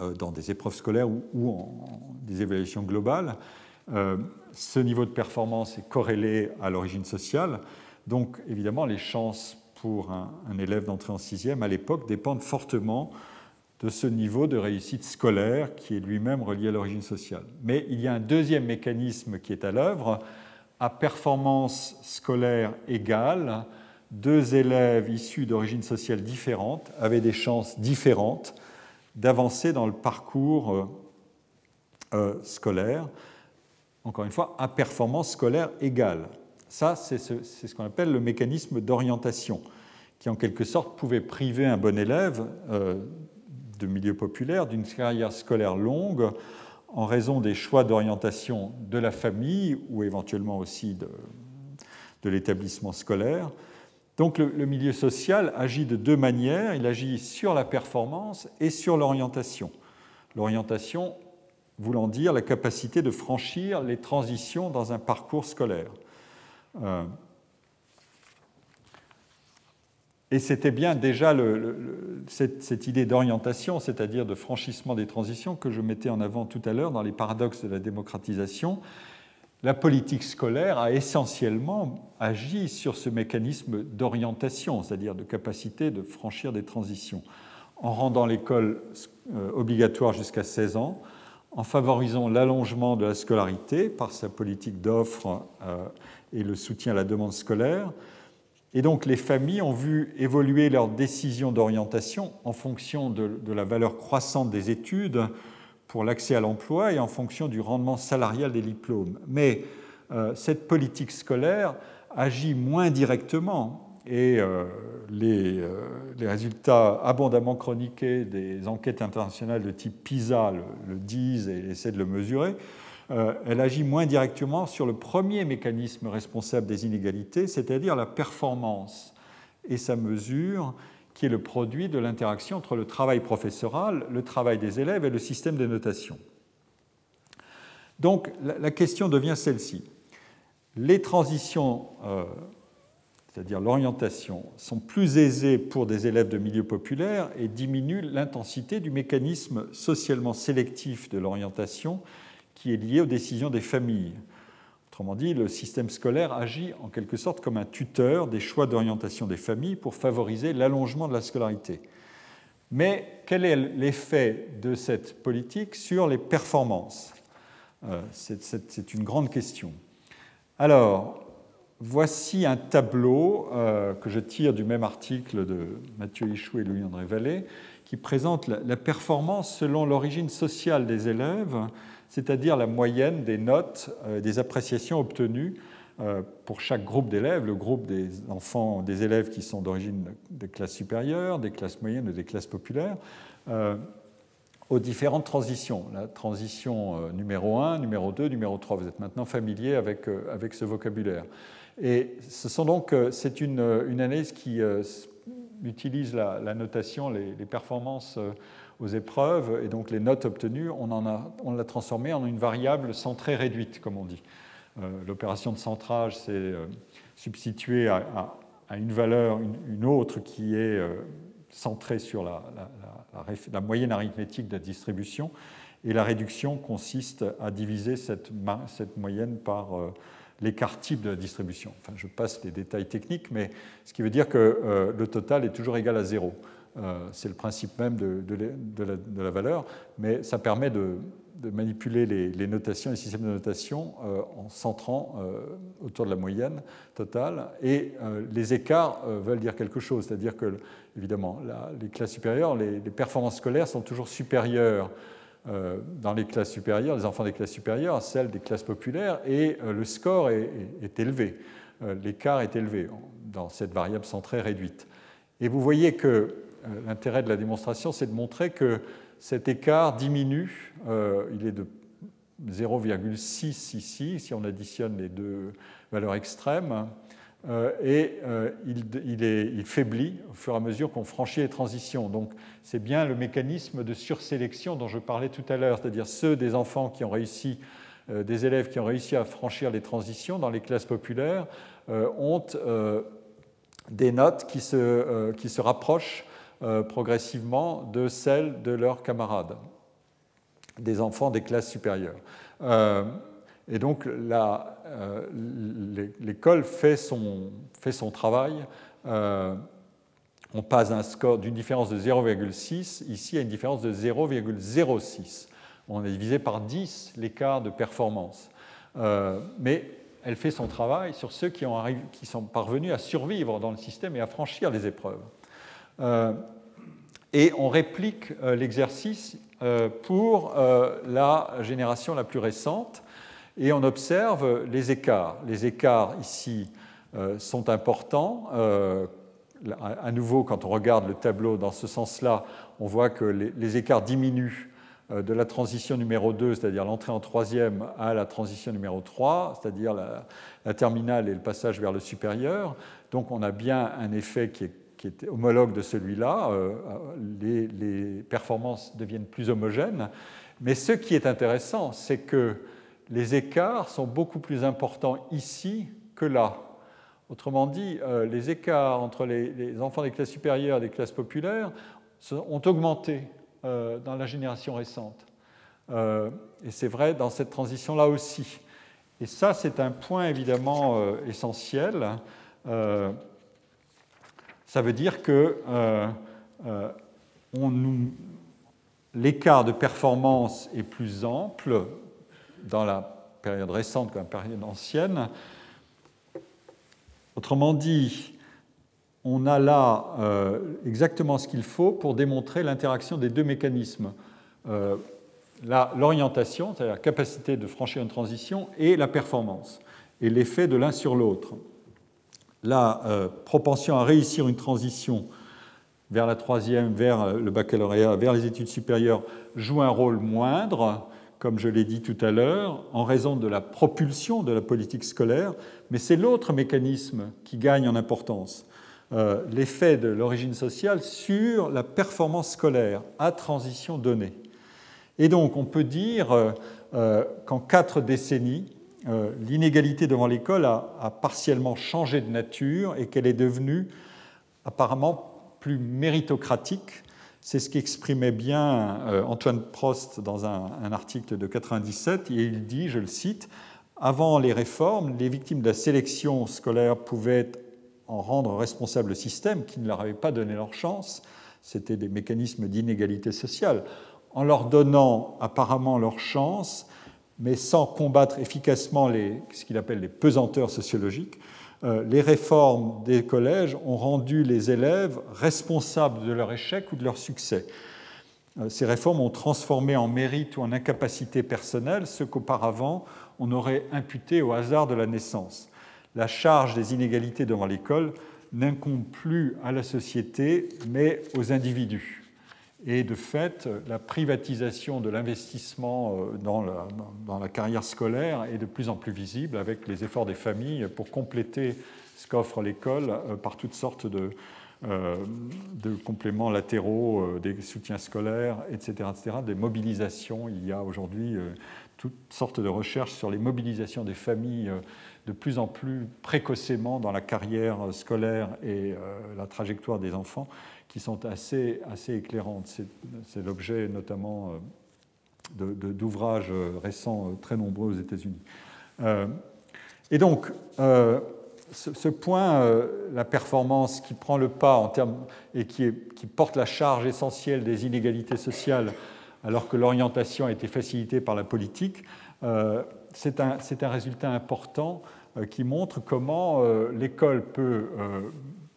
euh, dans des épreuves scolaires ou, en, des évaluations globales. Euh, ce niveau de performance est corrélé à l'origine sociale. Donc, évidemment, les chances pour un, un élève d'entrer en sixième à l'époque dépendent fortement de ce niveau de réussite scolaire qui est lui-même relié à l'origine sociale. Mais il y a un deuxième mécanisme qui est à l'œuvre, à performance scolaire égale, deux élèves issus d'origines sociales différentes avaient des chances différentes d'avancer dans le parcours euh, euh, scolaire, encore une fois, à performance scolaire égale. Ça, c'est ce, qu'on appelle le mécanisme d'orientation, qui en quelque sorte pouvait priver un bon élève euh, de milieu populaire d'une carrière scolaire longue en raison des choix d'orientation de la famille ou éventuellement aussi de, l'établissement scolaire. Donc le, milieu social agit de deux manières. Il agit sur la performance et sur l'orientation. L'orientation voulant dire la capacité de franchir les transitions dans un parcours scolaire. Et c'était bien déjà cette, idée d'orientation, c'est-à-dire de franchissement des transitions que je mettais en avant tout à l'heure dans les paradoxes de la démocratisation. La politique scolaire a essentiellement agi sur ce mécanisme d'orientation, c'est-à-dire de capacité de franchir des transitions, en rendant l'école euh, obligatoire jusqu'à 16 ans, en favorisant l'allongement de la scolarité par sa politique d'offre euh, et le soutien à la demande scolaire, et donc les familles ont vu évoluer leurs décisions d'orientation en fonction de, la valeur croissante des études pour l'accès à l'emploi et en fonction du rendement salarial des diplômes. Mais euh, cette politique scolaire agit moins directement et euh, les, euh, les, résultats abondamment chroniqués des enquêtes internationales de type PISA le disent et essaient de le mesurer. Euh, elle agit moins directement sur le premier mécanisme responsable des inégalités, c'est-à-dire la performance et sa mesure, qui est le produit de l'interaction entre le travail professoral, le travail des élèves et le système de notation. Donc la question devient celle-ci. Les transitions, euh, c'est-à-dire l'orientation, sont plus aisées pour des élèves de milieux populaires et diminuent l'intensité du mécanisme socialement sélectif de l'orientation qui est lié aux décisions des familles. Autrement dit, le système scolaire agit en quelque sorte comme un tuteur des choix d'orientation des familles pour favoriser l'allongement de la scolarité. Mais quel est l'effet de cette politique sur les performances? Euh, C'est une grande question. Alors, voici un tableau euh, que je tire du même article de Mathieu Ichou et Louis-André Vallée, qui présente la performance selon l'origine sociale des élèves c'est-à-dire la moyenne des notes, euh, des appréciations obtenues euh, pour chaque groupe d'élèves, le groupe des enfants, des élèves qui sont d'origine des classes supérieures, des classes moyennes ou des classes populaires, euh, aux différentes transitions. La transition numéro 1, numéro 2, numéro 3. Vous êtes maintenant familier avec, avec ce vocabulaire. Et ce sont donc, c'est une, une, analyse qui utilise la, notation, les, les performances aux épreuves, et donc les notes obtenues, on, l'a transformé en une variable centrée réduite, comme on dit. Euh, l'opération de centrage, c'est euh, substituer à, une valeur une, autre qui est euh, centrée sur la, moyenne arithmétique de la distribution, et la réduction consiste à diviser cette, cette moyenne par l'écart type de la distribution. Enfin, je passe les détails techniques, mais ce qui veut dire que le total est toujours égal à zéro. Euh, c'est le principe même de, la, valeur, mais ça permet de, manipuler les, notations, les systèmes de notation euh, en centrant euh, autour de la moyenne totale. Et les écarts veulent dire quelque chose, c'est-à-dire que, évidemment, les classes supérieures, les, performances scolaires sont toujours supérieures dans les classes supérieures, les enfants des classes supérieures, à celles des classes populaires, et le score est, est élevé. L'écart est élevé dans cette variable centrée réduite. Et vous voyez que l'intérêt de la démonstration, c'est de montrer que cet écart diminue. Euh, il est de 0,6 ici, si on additionne les deux valeurs extrêmes, euh, et il, est, il, faiblit au fur et à mesure qu'on franchit les transitions. Donc c'est bien le mécanisme de sursélection dont je parlais tout à l'heure, c'est-à-dire ceux des enfants qui ont réussi, des élèves qui ont réussi à franchir les transitions dans les classes populaires, ont des notes qui se, qui se rapprochent euh, progressivement de celles de leurs camarades, des enfants des classes supérieures. Euh, et donc euh, l'école fait son, fait son travail. on passe d'une différence de 0,6 ici à une différence de 0,06. On est divisé par 10 l'écart de performance. mais elle fait son travail sur ceux qui, ont qui, sont parvenus à survivre dans le système et à franchir les épreuves. Et on réplique euh, l'exercice euh, pour euh, la génération la plus récente et on observe les écarts. Les écarts ici sont importants. À nouveau, quand on regarde le tableau dans ce sens-là, on voit que les écarts diminuent de la transition numéro 2, c'est-à-dire l'entrée en troisième, à la transition numéro 3, c'est-à-dire la, la, terminale et le passage vers le supérieur. Donc on a bien un effet qui est qui est homologue de celui-là. Euh, les, les, performances deviennent plus homogènes. Mais ce qui est intéressant, c'est que les écarts sont beaucoup plus importants ici que là. Autrement dit, euh, les écarts entre les, enfants des classes supérieures et des classes populaires ont augmenté euh, dans la génération récente. Et c'est vrai dans cette transition-là aussi. Et ça, c'est un point évidemment essentiel. Ça veut dire que l'écart de performance est plus ample dans la période récente que la période ancienne. Autrement dit, on a là euh, exactement ce qu'il faut pour démontrer l'interaction des deux mécanismes. Euh, l'orientation, c'est-à-dire la capacité de franchir une transition, et la performance, et l'effet de l'un sur l'autre. La euh, propension à réussir une transition vers la troisième, vers le baccalauréat, vers les études supérieures, joue un rôle moindre, comme je l'ai dit tout à l'heure, en raison de la propulsion de la politique scolaire, mais c'est l'autre mécanisme qui gagne en importance, euh, l'effet de l'origine sociale sur la performance scolaire à transition donnée. Et donc on peut dire euh, euh, qu'en quatre décennies, l'inégalité devant l'école a, partiellement changé de nature et qu'elle est devenue apparemment plus méritocratique c'est ce qu'exprimait bien euh, Antoine Prost dans un, article de 97. Et il dit, je le cite, Avant les réformes, les victimes de la sélection scolaire pouvaient en rendre responsable le système qui ne leur avait pas donné leur chance. C'était des mécanismes d'inégalité sociale. En leur donnant apparemment leur chance, mais sans combattre efficacement ce qu'il appelle les pesanteurs sociologiques, euh, les réformes des collèges ont rendu les élèves responsables de leur échec ou de leur succès. Euh, ces réformes ont transformé en mérite ou en incapacité personnelle ce qu'auparavant on aurait imputé au hasard de la naissance. La charge des inégalités devant l'école n'incombe plus à la société, mais aux individus. Et de fait, la privatisation de l'investissement euh, dans la, carrière scolaire est de plus en plus visible avec les efforts des familles pour compléter ce qu'offre l'école euh, par toutes sortes de, euh, compléments latéraux, des soutiens scolaires, etc., etc., des mobilisations. Il y a aujourd'hui toutes sortes de recherches sur les mobilisations des familles de plus en plus précocement dans la carrière scolaire et la trajectoire des enfants qui sont assez, assez éclairantes. C'est l'objet notamment euh, d'ouvrages euh, récents euh, très nombreux aux États-Unis. Et donc, ce, point, la performance qui prend le pas en termes et qui, porte la charge essentielle des inégalités sociales, alors que l'orientation a été facilitée par la politique, c'est un, résultat important qui montre comment l'école peut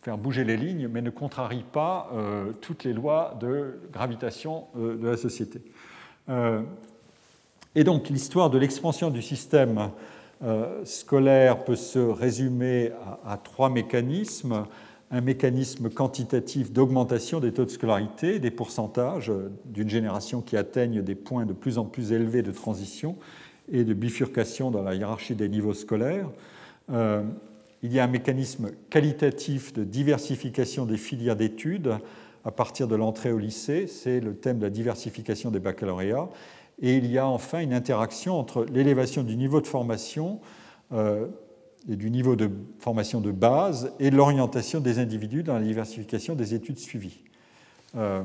faire bouger les lignes, mais ne contrarie pas euh, toutes les lois de gravitation euh, de la société. Euh, et donc l'histoire de l'expansion du système scolaire peut se résumer à, trois mécanismes. Un mécanisme quantitatif d'augmentation des taux de scolarité, des pourcentages d'une génération qui atteignent des points de plus en plus élevés de transition et de bifurcation dans la hiérarchie des niveaux scolaires. Il y a un mécanisme qualitatif de diversification des filières d'études à partir de l'entrée au lycée, c'est le thème de la diversification des baccalauréats, et il y a enfin une interaction entre l'élévation du niveau de formation euh, et du niveau de formation de base et l'orientation des individus dans la diversification des études suivies. Euh,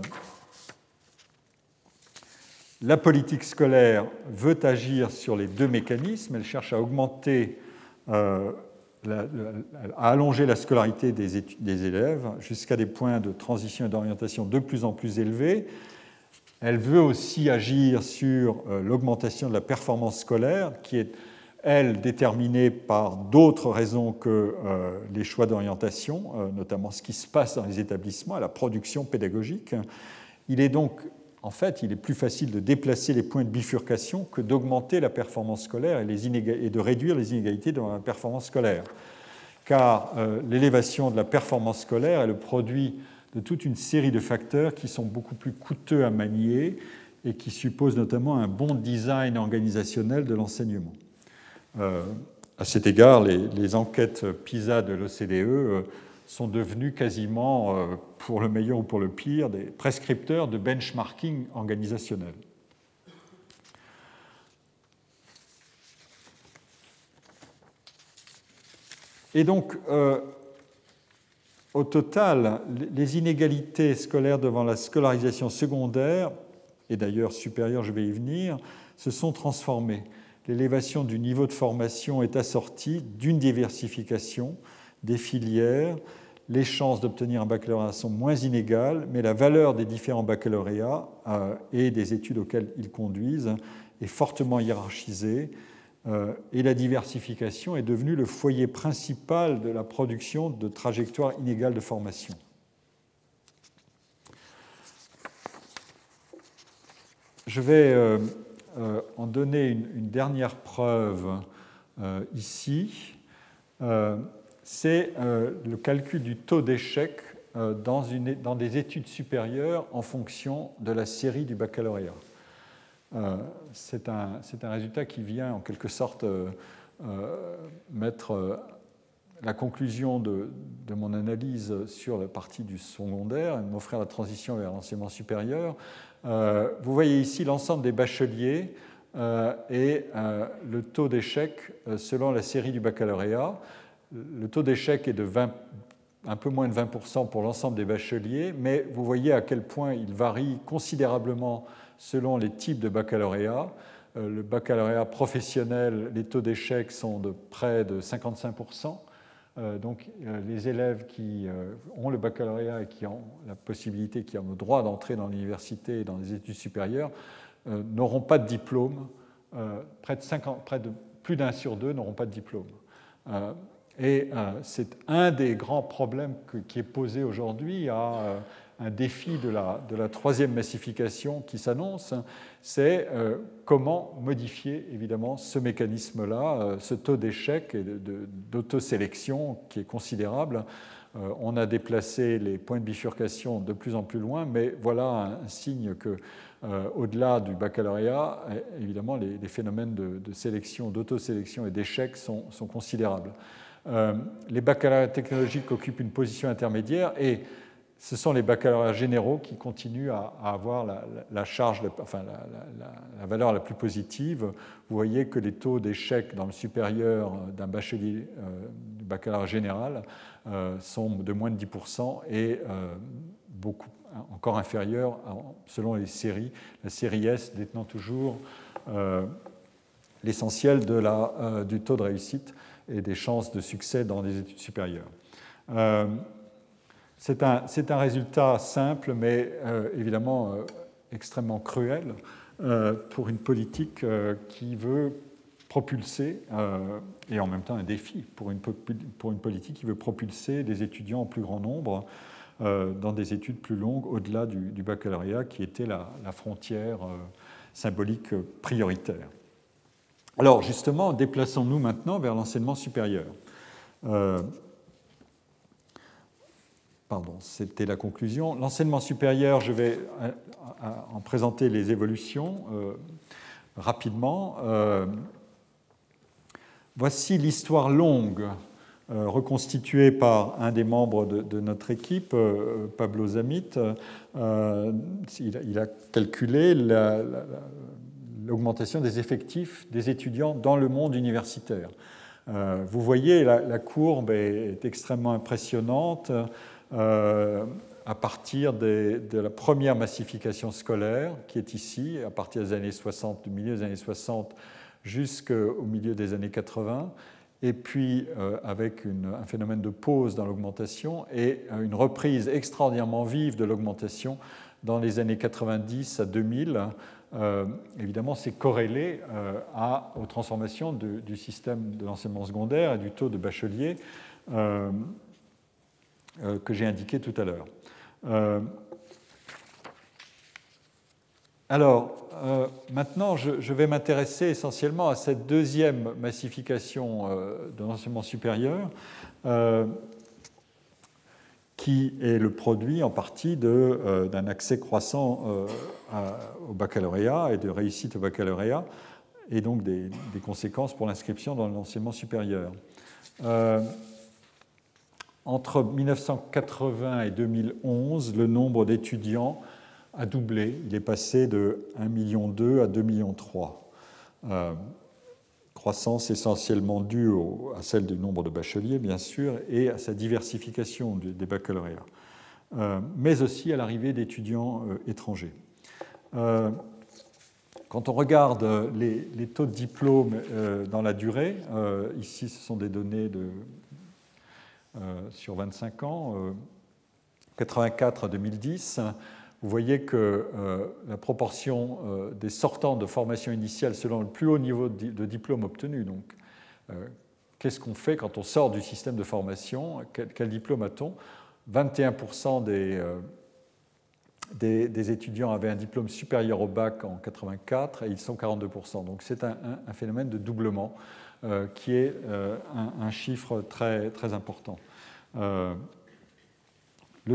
la politique scolaire veut agir sur les deux mécanismes, elle cherche à augmenter euh, à allonger la scolarité des, des élèves jusqu'à des points de transition et d'orientation de plus en plus élevés. Elle veut aussi agir sur euh, l'augmentation de la performance scolaire, qui est, elle, déterminée par d'autres raisons que euh, les choix d'orientation, euh, notamment ce qui se passe dans les établissements, la production pédagogique. Il est donc en fait, il est plus facile de déplacer les points de bifurcation que d'augmenter la performance scolaire et, de réduire les inégalités dans la performance scolaire. Car l'élévation de la performance scolaire est le produit de toute une série de facteurs qui sont beaucoup plus coûteux à manier et qui supposent notamment un bon design organisationnel de l'enseignement. Euh, à cet égard, les, enquêtes PISA de l'OCDE sont devenus quasiment, euh, pour le meilleur ou pour le pire, des prescripteurs de benchmarking organisationnel. Et donc, au total, les inégalités scolaires devant la scolarisation secondaire, et d'ailleurs supérieure, je vais y venir, se sont transformées. L'élévation du niveau de formation est assortie d'une diversification des filières. Les chances d'obtenir un baccalauréat sont moins inégales, mais la valeur des différents baccalauréats euh, et des études auxquelles ils conduisent est fortement hiérarchisée et la diversification est devenue le foyer principal de la production de trajectoires inégales de formation. Je vais euh, euh, en donner une, dernière preuve ici. C'est le calcul du taux d'échec dans des études supérieures en fonction de la série du baccalauréat. Euh, c'est un, un, résultat qui vient en quelque sorte euh, euh, mettre la conclusion de, de, mon analyse sur la partie du secondaire m'offrir la transition vers l'enseignement supérieur. vous voyez ici l'ensemble des bacheliers et le taux d'échec selon la série du baccalauréat. Le taux d'échec est de 20, un peu moins de 20% pour l'ensemble des bacheliers, mais vous voyez à quel point il varie considérablement selon les types de baccalauréat. Euh, le baccalauréat professionnel, les taux d'échec sont de près de 55%. Euh, donc euh, les élèves qui ont le baccalauréat et qui ont la possibilité, qui ont le droit d'entrer dans l'université et dans les études supérieures, n'auront pas de diplôme. Près de, 50, près de plus d'un sur deux n'auront pas de diplôme. Et c'est un des grands problèmes qui est posé aujourd'hui à un défi de la, troisième massification qui s'annonce, c'est euh, comment modifier évidemment ce mécanisme-là, euh, ce taux d'échec et d'autosélection qui est considérable. Euh, on a déplacé les points de bifurcation de plus en plus loin, mais voilà un, signe que au-delà du baccalauréat, évidemment, les, phénomènes de, de sélection, d'autosélection et d'échec sont, sont, considérables. les baccalauréats technologiques occupent une position intermédiaire et ce sont les baccalauréats généraux qui continuent à, avoir la, valeur la plus positive. Vous voyez que les taux d'échec dans le supérieur d'un bachelier euh, baccalauréat général euh, sont de moins de 10% et euh, beaucoup encore inférieurs selon les séries. La série S détenant toujours l'essentiel du taux de réussite et des chances de succès dans les études supérieures. C'est un, résultat simple, mais euh, évidemment euh, extrêmement cruel euh, pour une politique qui veut propulser, et en même temps un défi pour une, politique qui veut propulser des étudiants en plus grand nombre dans des études plus longues au-delà du, baccalauréat, qui était la frontière symbolique prioritaire. Alors justement, déplaçons-nous maintenant vers l'enseignement supérieur. Pardon, c'était la conclusion. L'enseignement supérieur, je vais euh, euh, en présenter les évolutions euh, rapidement. voici l'histoire longue reconstituée par un des membres de, notre équipe, Pablo Zamit. Il a, calculé l'augmentation des effectifs des étudiants dans le monde universitaire. Vous voyez, la, courbe est extrêmement impressionnante. Euh, à partir de la première massification scolaire, qui est ici, à partir des années 60, du milieu des années 60 jusqu'au milieu des années 80, et puis euh, avec un phénomène de pause dans l'augmentation et euh, une reprise extraordinairement vive de l'augmentation dans les années 90 à 2000. évidemment, c'est corrélé aux transformations du système de l'enseignement secondaire et du taux de bachelier. Euh, que j'ai indiqué tout à l'heure. Euh, alors, euh, maintenant, je, vais m'intéresser essentiellement à cette deuxième massification de l'enseignement supérieur, qui est le produit en partie d'un accès croissant au baccalauréat et de réussite au baccalauréat, et donc des, des conséquences pour l'inscription dans l'enseignement supérieur. Entre 1980 et 2011, le nombre d'étudiants a doublé. Il est passé de 1,2 million à 2,3 millions. Euh, croissance essentiellement due à celle du nombre de bacheliers, bien sûr, et à sa diversification des baccalauréats, mais aussi à l'arrivée d'étudiants étrangers. Quand on regarde les, taux de diplôme dans la durée, ici ce sont des données de, sur 25 ans, 84 à 2010, vous voyez que euh, la proportion euh, des sortants de formation initiale selon le plus haut niveau de, diplôme obtenu, donc euh, qu'est-ce qu'on fait quand on sort du système de formation, quel, diplôme a-t-on? 21% des, des, étudiants avaient un diplôme supérieur au bac en 84 et ils sont 42%. Donc c'est un, phénomène de doublement qui est un, chiffre très, très important. le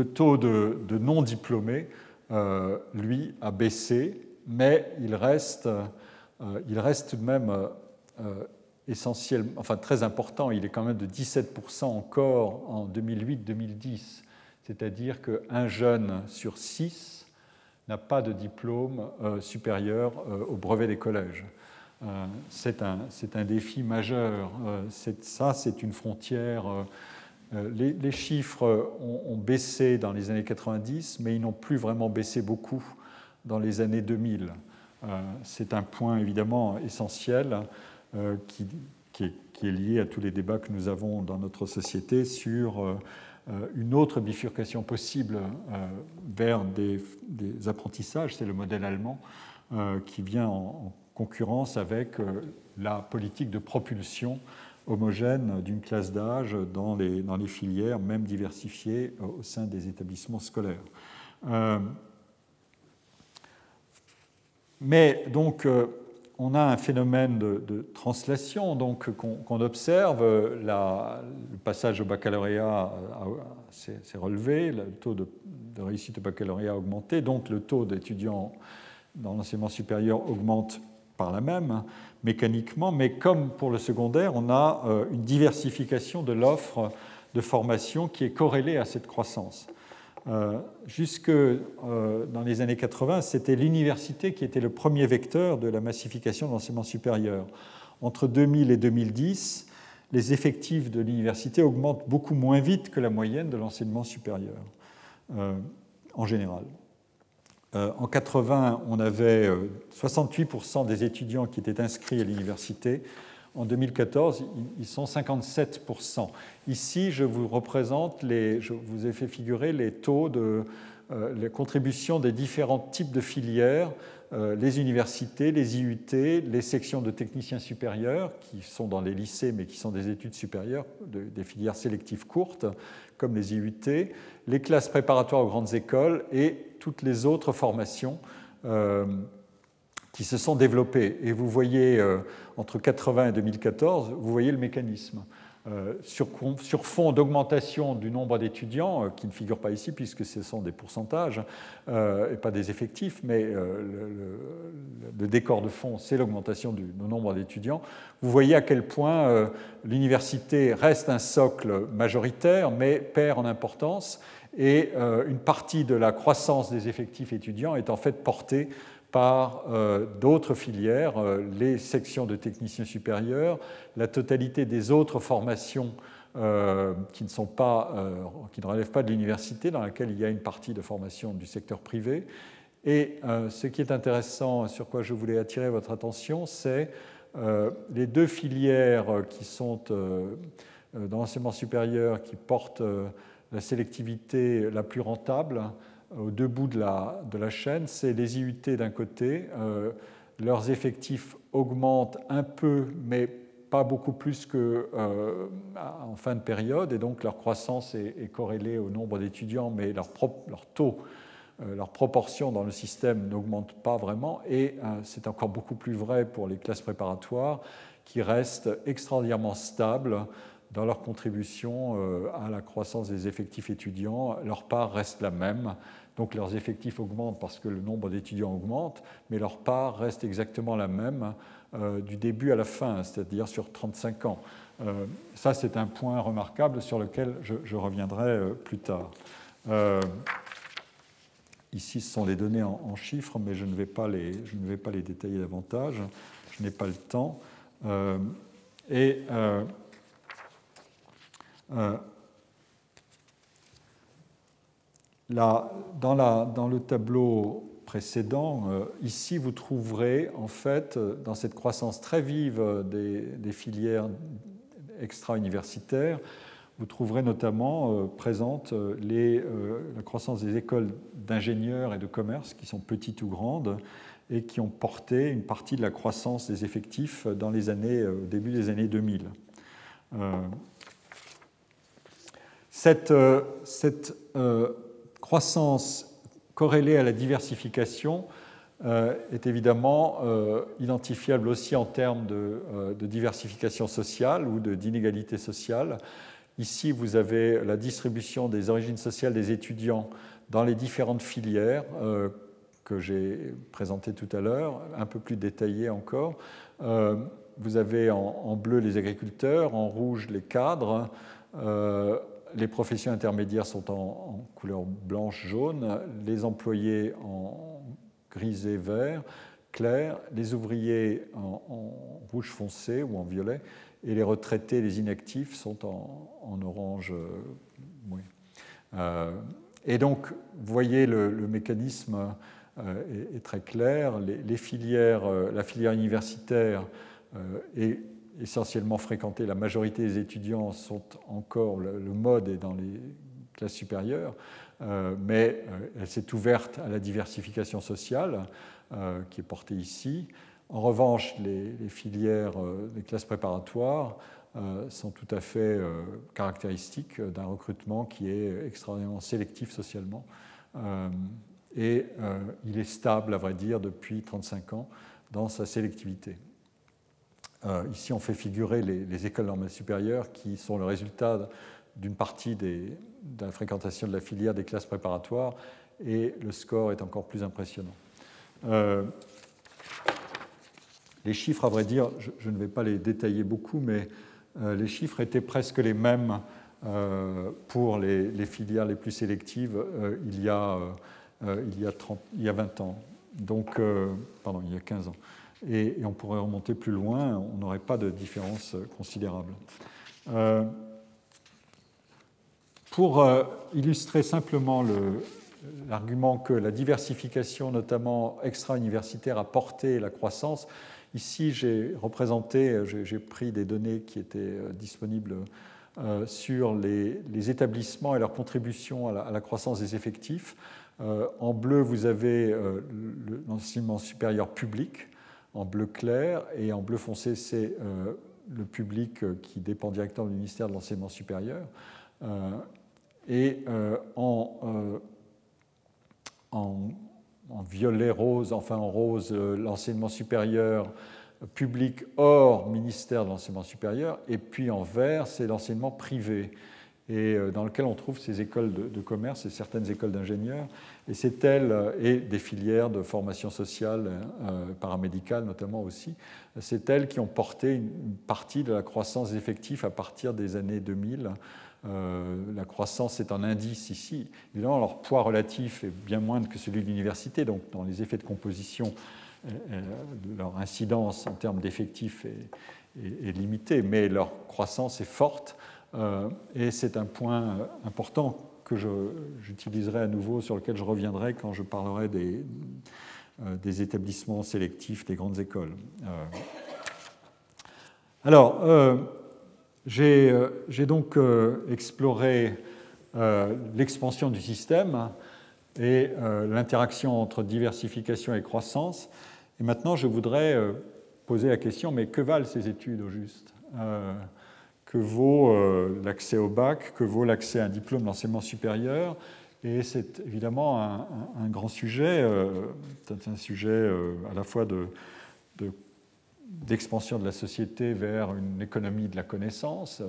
taux de, non-diplômés euh, lui, a baissé, mais il reste, euh, il reste tout de même euh, essentiel, enfin très important. Il est quand même de 17% encore en 2008-2010. C'est-à-dire qu'un jeune sur six n'a pas de diplôme supérieur au brevet des collèges. C'est un, un, défi majeur. ça, c'est une frontière euh, les, chiffres ont, baissé dans les années 90, mais ils n'ont plus vraiment baissé beaucoup dans les années 2000. Euh, c'est un point évidemment essentiel euh, qui, est, lié à tous les débats que nous avons dans notre société sur une autre bifurcation possible vers des, apprentissages. C'est le modèle allemand qui vient en concurrence avec la politique de propulsion homogène d'une classe d'âge dans les, filières, même diversifiées au sein des établissements scolaires. Euh, mais donc, euh, on a un phénomène de, translation donc qu'on observe. Le passage au baccalauréat s'est relevé, le taux de, de, réussite au baccalauréat a augmenté, donc le taux d'étudiants dans l'enseignement supérieur augmente par la même mécaniquement, mais comme pour le secondaire, on a euh, une diversification de l'offre de formation qui est corrélée à cette croissance. Euh, jusque euh, dans les années 80, c'était l'université qui était le premier vecteur de la massification de l'enseignement supérieur. Entre 2000 et 2010, les effectifs de l'université augmentent beaucoup moins vite que la moyenne de l'enseignement supérieur, en général. Euh, en 80, on avait 68% euh, des étudiants qui étaient inscrits à l'université. En 2014, ils sont 57%. Ici, je vous représente, les, je vous ai fait figurer les taux de euh, les contributions des différents types de filières, les universités, les IUT, les sections de techniciens supérieurs, qui sont dans les lycées mais qui sont des études supérieures, des filières sélectives courtes, comme les IUT, les classes préparatoires aux grandes écoles et toutes les autres formations euh, qui se sont développées. Et vous voyez, euh, entre 80 et 2014, vous voyez le mécanisme. Euh, sur, fond d'augmentation du nombre d'étudiants, qui ne figurent pas ici puisque ce sont des pourcentages et pas des effectifs, mais le, décor de fond, c'est l'augmentation du, nombre d'étudiants. Vous voyez à quel point l'université reste un socle majoritaire, mais perd en importance et euh, une partie de la croissance des effectifs étudiants est en fait portée par euh, d'autres filières, euh, les sections de techniciens supérieurs, la totalité des autres formations qui, ne sont pas, qui ne relèvent pas de l'université, dans laquelle il y a une partie de formation du secteur privé. Et ce qui est intéressant, sur quoi je voulais attirer votre attention, c'est les deux filières qui sont dans l'enseignement supérieur, qui portent la sélectivité la plus rentable au deux bouts de la, de la chaîne, c'est les IUT d'un côté. Euh, leurs effectifs augmentent un peu, mais pas beaucoup plus qu'en euh, en fin de période, et donc leur croissance est, corrélée au nombre d'étudiants, mais leur, leur taux, euh, leur proportion dans le système n'augmente pas vraiment, et c'est encore beaucoup plus vrai pour les classes préparatoires, qui restent extraordinairement stables dans leur contribution euh, à la croissance des effectifs étudiants, leur part reste la même. Donc leurs effectifs augmentent parce que le nombre d'étudiants augmente, mais leur part reste exactement la même euh, du début à la fin, c'est-à-dire sur 35 ans. Euh, ça, c'est un point remarquable sur lequel je, reviendrai plus tard. ici, ce sont les données en, chiffres, mais je ne, vais pas les, je ne vais pas les détailler davantage. Je n'ai pas le temps. et Là, dans, le tableau précédent, euh, ici vous trouverez en fait euh, dans cette croissance très vive des, filières extra-universitaires, vous trouverez notamment euh, présente la croissance des écoles d'ingénieurs et de commerce qui sont petites ou grandes et qui ont porté une partie de la croissance des effectifs dans les années, au début des années 2000. Cette, cette croissance corrélée à la diversification euh, est évidemment euh, identifiable aussi en termes euh, de, diversification sociale ou d'inégalité sociale. Ici, vous avez la distribution des origines sociales des étudiants dans les différentes filières que j'ai présentées tout à l'heure, un peu plus détaillées encore. vous avez en, bleu les agriculteurs, en rouge les cadres, les professions intermédiaires sont en, couleur blanche-jaune, les employés en grisé vert clair, les ouvriers en, rouge foncé ou en violet, et les retraités, les inactifs sont en, orange. Euh. Euh, et donc, vous voyez, le, mécanisme euh, est, très clair. Les, filières, la filière universitaire est essentiellement fréquentée, la majorité des étudiants sont encore, le, mode est dans les classes supérieures, euh, mais euh, elle s'est ouverte à la diversification sociale euh, qui est portée ici. En revanche, les, filières des classes préparatoires sont tout à fait caractéristiques d'un recrutement qui est extraordinairement sélectif socialement. et il est stable, à vrai dire, depuis 35 ans dans sa sélectivité. Euh, ici, on fait figurer les, écoles normales supérieures qui sont le résultat d'une partie de la fréquentation de la filière des classes préparatoires et le score est encore plus impressionnant. Euh, les chiffres, à vrai dire, je, ne vais pas les détailler beaucoup, mais euh, les chiffres étaient presque les mêmes pour les, filières les plus sélectives il, y a, il, y a 30, il y a 20 ans. Donc, pardon, il y a 15 ans et, on pourrait remonter plus loin, on n'aurait pas de différence considérable. Euh, pour euh, illustrer simplement l'argument que la diversification, notamment extra-universitaire, a porté la croissance, ici j'ai représenté, j'ai pris des données qui étaient euh, disponibles sur les, établissements et leur contribution à la, croissance des effectifs. en bleu, vous avez l'enseignement supérieur public en bleu clair et en bleu foncé, c'est euh, le public euh, qui dépend directement du ministère de l'enseignement supérieur. Euh, et en, en, violet rose, enfin en rose, l'enseignement supérieur public hors ministère de l'enseignement supérieur, et puis en vert, c'est l'enseignement privé et euh, dans lequel on trouve ces écoles de, commerce et certaines écoles d'ingénieurs. Et c'est elles, euh, et des filières de formation sociale, euh, paramédicale notamment aussi, c'est elles qui ont porté une partie de la croissance effective à partir des années 2000. la croissance est un indice ici. Évidemment, leur poids relatif est bien moindre que celui de l'université, donc dans les effets de composition, leur incidence en termes d'effectifs est, limitée, mais leur croissance est forte. Euh, et c'est un point euh, important que j'utiliserai à nouveau, sur lequel je reviendrai quand je parlerai des, euh, des établissements sélectifs des grandes écoles. alors, j'ai donc exploré l'expansion du système et l'interaction entre diversification et croissance. Et maintenant, je voudrais poser la question, mais que valent ces études au juste? Que vaut euh, l'accès au bac, que vaut l'accès à un diplôme d'enseignement supérieur. Et c'est évidemment un, grand sujet, euh, un sujet euh, à la fois de, d'expansion de la société vers une économie de la connaissance.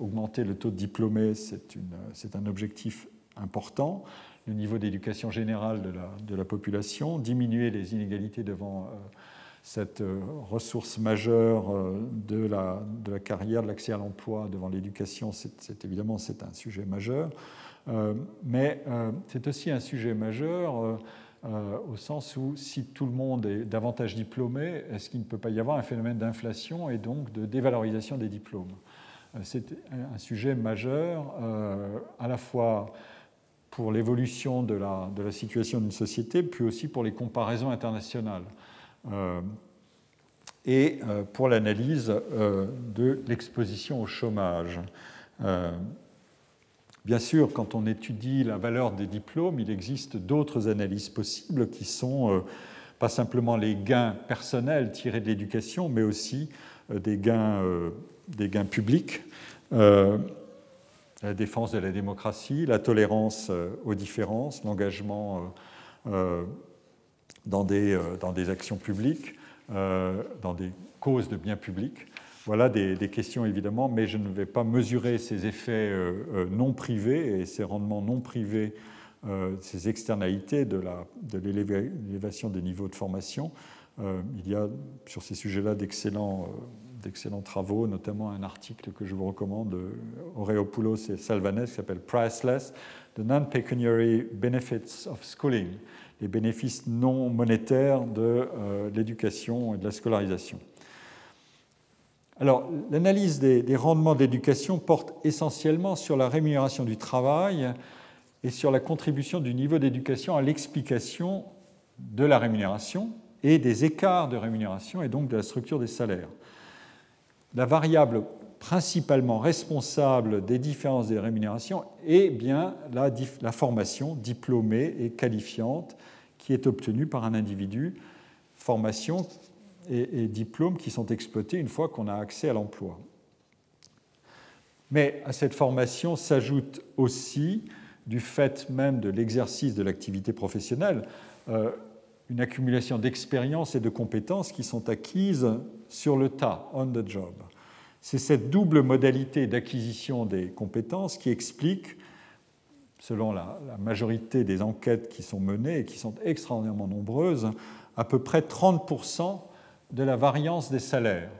augmenter le taux de diplômés, c'est un objectif important. Le niveau d'éducation générale de de la, population, diminuer les inégalités devant cette euh, ressource majeure euh, de la, de la carrière, de l'accès à l'emploi devant l'éducation, c'est évidemment c'est un sujet majeur. Euh, mais c'est aussi un sujet majeur au sens où si tout le monde est davantage diplômé, est-ce qu'il ne peut pas y avoir un phénomène d'inflation et donc de dévalorisation des diplômes? C'est un sujet majeur, à la fois pour l'évolution de la, de la, situation d'une société, puis aussi pour les comparaisons internationales et pour l'analyse de l'exposition au chômage. Bien sûr, quand on étudie la valeur des diplômes, il existe d'autres analyses possibles qui sont euh, pas simplement les gains personnels tirés de l'éducation, mais aussi euh, des, gains, euh, des gains publics, la défense de la démocratie, la tolérance aux différences, l'engagement dans des, dans des actions publiques, dans des causes de biens publics. Voilà des, questions évidemment, mais je ne vais pas mesurer ces effets euh, euh, non privés et ces rendements non privés, euh, ces externalités de l'élévation des niveaux de formation. il y a sur ces sujets-là d'excellents travaux, notamment un article que je vous recommande, Aureopoulos et Salvanes, qui s'appelle Priceless, The Non-Pecuniary Benefits of Schooling, les bénéfices non monétaires de l'éducation et de la scolarisation. Alors, l'analyse des, rendements d'éducation porte essentiellement sur la rémunération du travail et sur la contribution du niveau d'éducation à l'explication de la rémunération et des écarts de rémunération et donc de la structure des salaires. La variable principalement responsable des différences des rémunérations est bien la, la formation diplômée et qualifiante qui est obtenue par un individu, formation et, diplômes qui sont exploités une fois qu'on a accès à l'emploi. Mais à cette formation s'ajoute aussi, du fait même de l'exercice de l'activité professionnelle, euh, une accumulation d'expériences et de compétences qui sont acquises sur le tas, on the job. C'est cette double modalité d'acquisition des compétences qui explique, selon la, majorité des enquêtes qui sont menées et qui sont extraordinairement nombreuses, à peu près 30% de la variance des salaires.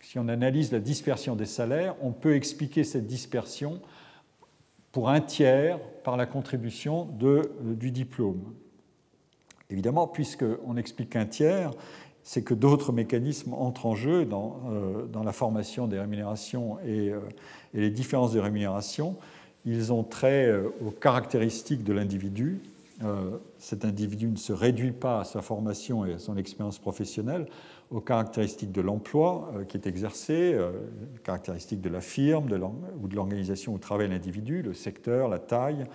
Si on analyse la dispersion des salaires, on peut expliquer cette dispersion pour un tiers par la contribution euh, du diplôme. Évidemment, puisqu'on explique un tiers, c'est que d'autres mécanismes entrent en jeu dans, euh, la formation des rémunérations et, euh, les différences de rémunération. Ils ont trait aux caractéristiques de l'individu, euh, cet individu ne se réduit pas à sa formation et à son expérience professionnelle, aux caractéristiques de l'emploi euh, qui est exercé, euh, les caractéristiques de la firme ou de l'organisation où travaille l'individu, le secteur, la taille,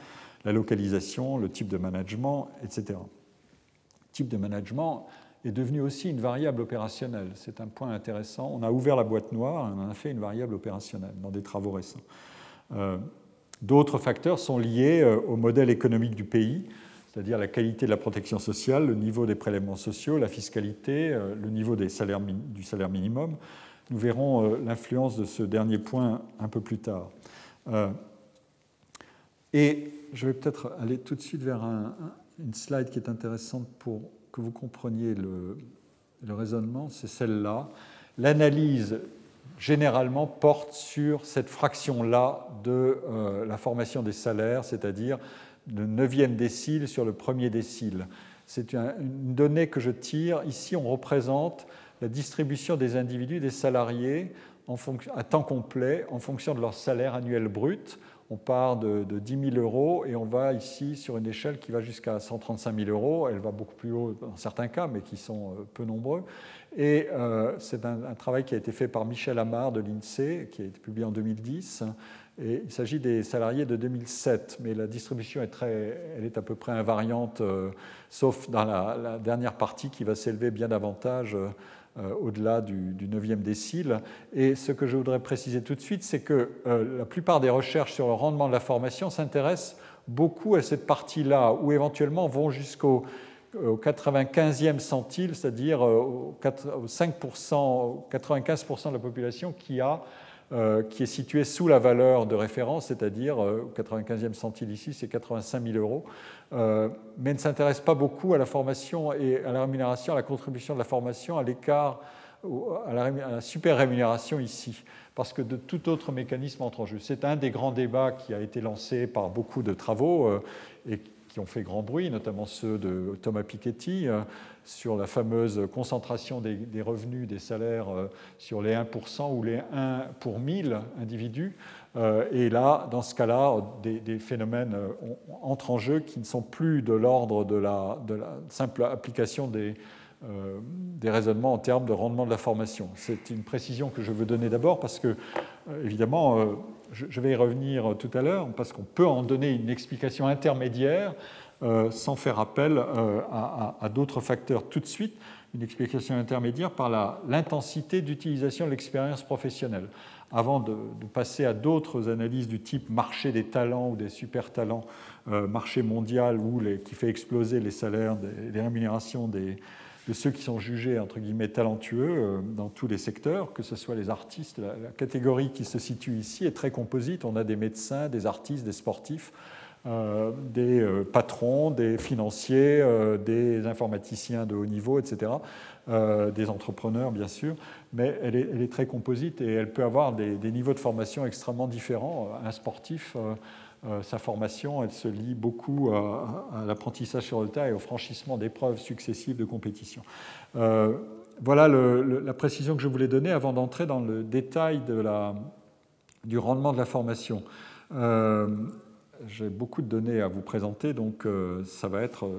la localisation, le type de management, etc. Le type de management est devenu aussi une variable opérationnelle. C'est un point intéressant. On a ouvert la boîte noire et on en a fait une variable opérationnelle dans des travaux récents. D'autres facteurs sont liés au modèle économique du pays c'est-à-dire la qualité de la protection sociale, le niveau des prélèvements sociaux, la fiscalité, euh, le niveau des salaires, du salaire minimum. Nous verrons euh, l'influence de ce dernier point un peu plus tard. Euh, et je vais peut-être aller tout de suite vers une slide qui est intéressante pour que vous compreniez le, le raisonnement, c'est celle-là. L'analyse généralement porte sur cette fraction-là de la formation des salaires, c'est-à-dire le neuvième décile sur le premier décile. C'est une donnée que je tire. Ici, on représente la distribution des individus, des salariés à temps complet en fonction de leur salaire annuel brut. On part de, 10 000 euros et on va ici sur une échelle qui va jusqu'à 135 000 euros. Elle va beaucoup plus haut dans certains cas, mais qui sont euh, peu nombreux. Et euh, c'est un, travail qui a été fait par Michel Amar de l'INSEE, qui a été publié en 2010, il s'agit des salariés de 2007, mais la distribution est, très, elle est à peu près invariante, euh, sauf dans la, dernière partie qui va s'élever bien davantage au-delà du, 9e décile. Et ce que je voudrais préciser tout de suite, c'est que euh, la plupart des recherches sur le rendement de la formation s'intéressent beaucoup à cette partie-là, ou éventuellement vont jusqu'au 95e centile, c'est-à-dire au 5%, 95% de la population qui euh, est situé sous la valeur de référence, c'est-à-dire euh, 95e centile ici, c'est 85 000 euros, euh, mais ne s'intéresse pas beaucoup à la formation et à la rémunération, à la contribution de la formation, à l'écart, à, la, super rémunération ici, parce que de tout autre mécanisme entre en jeu. C'est un des grands débats qui a été lancé par beaucoup de travaux euh, et qui ont fait grand bruit, notamment ceux de Thomas Piketty, sur la fameuse concentration des, revenus, des salaires sur les 1% ou les 1 pour 1000 individus. Et là, dans ce cas-là, des, phénomènes entrent en jeu qui ne sont plus de l'ordre de la, simple application des, euh, raisonnements en termes de rendement de la formation. C'est une précision que je veux donner d'abord parce que, euh, évidemment, euh, je vais y revenir tout à l'heure, parce qu'on peut en donner une explication intermédiaire sans faire appel à, d'autres facteurs tout de suite, une explication intermédiaire par l'intensité d'utilisation de l'expérience professionnelle. Avant de, passer à d'autres analyses du type marché des talents ou des super talents, marché mondial qui fait exploser les salaires, les rémunérations de ceux qui sont jugés entre guillemets talentueux euh, dans tous les secteurs, que ce soit les artistes. La, catégorie qui se situe ici est très composite. On a des médecins, des artistes, des sportifs, euh, des euh, patrons, des financiers, des informaticiens de haut niveau, etc. des entrepreneurs, bien sûr, mais elle est, très composite et elle peut avoir des, niveaux de formation extrêmement différents. Un sportif euh, sa formation, elle se lie beaucoup à, l'apprentissage sur le tas et au franchissement d'épreuves successives de compétition. Euh, voilà la précision que je voulais donner avant d'entrer dans le détail du rendement de la formation. Euh, j'ai beaucoup de données à vous présenter, donc ça va être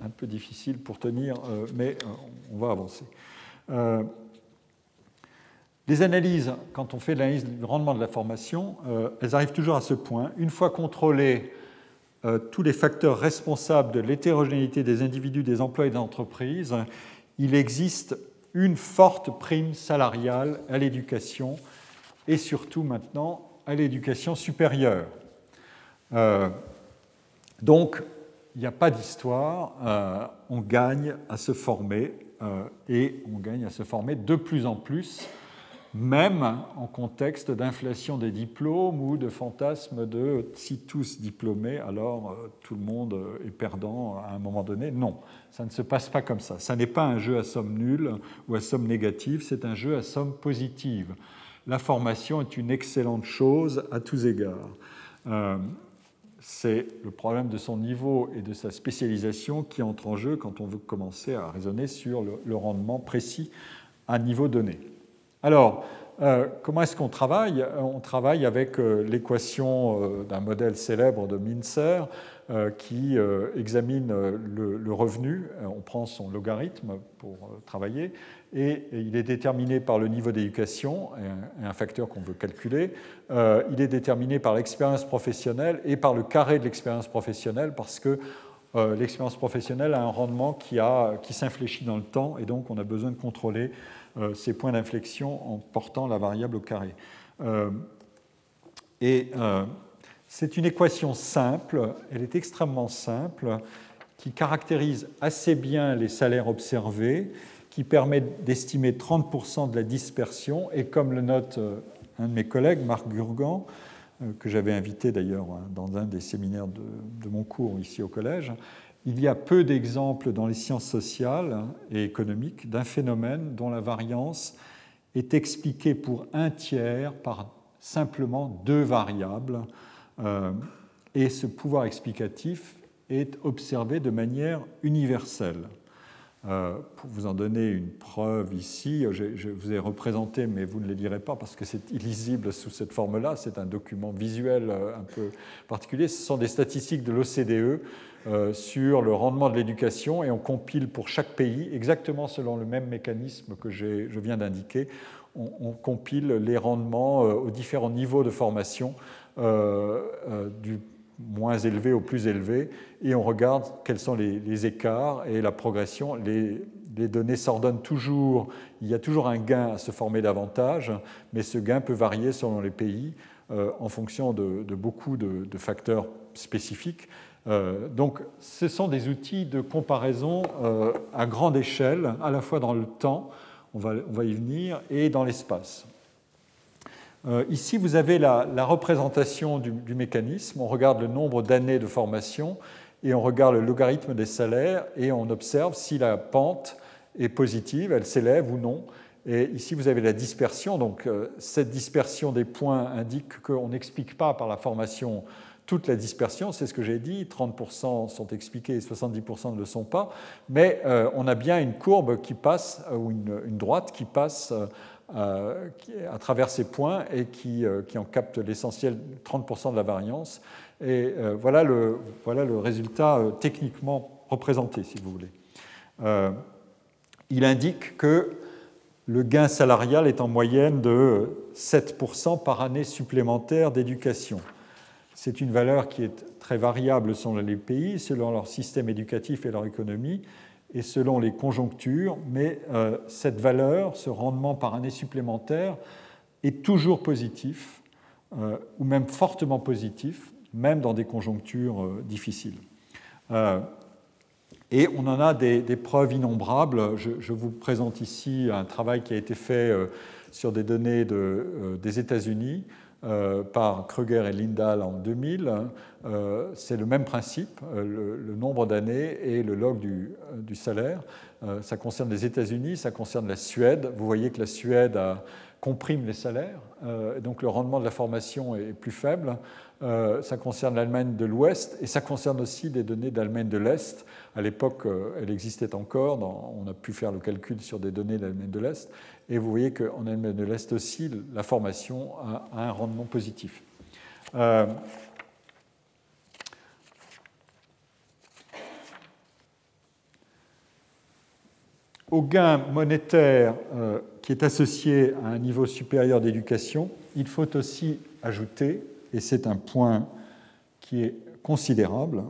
un peu difficile pour tenir, mais on va avancer. Les analyses, quand on fait l'analyse du rendement de la formation, euh, elles arrivent toujours à ce point. Une fois contrôlés euh, tous les facteurs responsables de l'hétérogénéité des individus, des emplois et des entreprises, il existe une forte prime salariale à l'éducation et surtout maintenant à l'éducation supérieure. Euh, donc, il n'y a pas d'histoire, on gagne à se former et on gagne à se former de plus en plus même en contexte d'inflation des diplômes ou de fantasme de si tous diplômés, alors euh, tout le monde euh, est perdant à un moment donné. Non, ça ne se passe pas comme ça. Ça n'est pas un jeu à somme nulle ou à somme négative, c'est un jeu à somme positive. La formation est une excellente chose à tous égards. Euh, c'est le problème de son niveau et de sa spécialisation qui entre en jeu quand on veut commencer à raisonner sur le rendement précis à niveau donné. Alors, euh, comment est-ce qu'on travaille? On travaille avec euh, l'équation euh, d'un modèle célèbre de Mincer qui examine le, revenu. On prend son logarithme pour travailler et, il est déterminé par le niveau d'éducation, un, facteur qu'on veut calculer. il est déterminé par l'expérience professionnelle et par le carré de l'expérience professionnelle parce que l'expérience professionnelle a un rendement qui, qui s'infléchit dans le temps et donc on a besoin de contrôler euh, ces points d'inflexion en portant la variable au carré. Euh, et euh, c'est une équation simple, elle est extrêmement simple, qui caractérise assez bien les salaires observés, qui permet d'estimer 30% de la dispersion, et comme le note un de mes collègues, Marc Gurgan, que j'avais invité d'ailleurs dans un des séminaires de, mon cours ici au collège, il y a peu d'exemples dans les sciences sociales et économiques d'un phénomène dont la variance est expliquée pour un tiers par simplement deux variables. Euh, et ce pouvoir explicatif est observé de manière universelle. Euh, pour vous en donner une preuve ici, je, vous ai représenté, mais vous ne les lirez pas parce que c'est illisible sous cette forme-là, c'est un document visuel euh, un peu particulier. Ce sont des statistiques de l'OCDE euh, sur le rendement de l'éducation et on compile pour chaque pays, exactement selon le même mécanisme que je viens d'indiquer, on, compile les rendements aux différents niveaux de formation, du moins élevé au plus élevé, et on regarde quels sont les, écarts et la progression. Les, données s'ordonnent toujours, il y a toujours un gain à se former davantage, mais ce gain peut varier selon les pays en fonction de, beaucoup de, facteurs spécifiques. Euh, donc ce sont des outils de comparaison euh, à grande échelle, à la fois dans le temps, on va y venir, et dans l'espace. Euh, ici, vous avez la, représentation du, mécanisme. On regarde le nombre d'années de formation et on regarde le logarithme des salaires et on observe si la pente est positive, elle s'élève ou non. Et ici, vous avez la dispersion. Donc, cette dispersion des points indique qu'on n'explique pas par la formation toute la dispersion, c'est ce que j'ai dit, 30% sont expliqués et 70% ne le sont pas, mais on a bien une courbe qui passe, ou une, droite qui passe à travers ces points et qui, qui en capte l'essentiel, 30% de la variance. Et voilà, le, voilà le résultat techniquement représenté, si vous voulez. il indique que le gain salarial est en moyenne de 7% par année supplémentaire d'éducation. C'est une valeur qui est très variable selon les pays, selon leur système éducatif et leur économie, et selon les conjonctures, mais euh, cette valeur, ce rendement par année supplémentaire, est toujours positif, euh, ou même fortement positif, même dans des conjonctures euh, difficiles. Et on en a des, preuves innombrables. Je, vous présente ici un travail qui a été fait sur des données des États-Unis euh, par Kruger et Lindahl en 2000. C'est le même principe, le, nombre d'années et le log du, salaire. ça concerne les États-Unis, ça concerne la Suède. Vous voyez que la Suède comprime les salaires, donc le rendement de la formation est plus faible. Euh, ça concerne l'Allemagne de l'Ouest et ça concerne aussi des données d'Allemagne de l'Est. À l'époque, euh, elle existait encore, on a pu faire le calcul sur des données d'Allemagne de l'Est, et vous voyez qu'en Allemagne de l'Est aussi, la formation a, un rendement positif. Euh, au gain monétaire qui est associé à un niveau supérieur d'éducation, il faut aussi ajouter et c'est un point qui est considérable,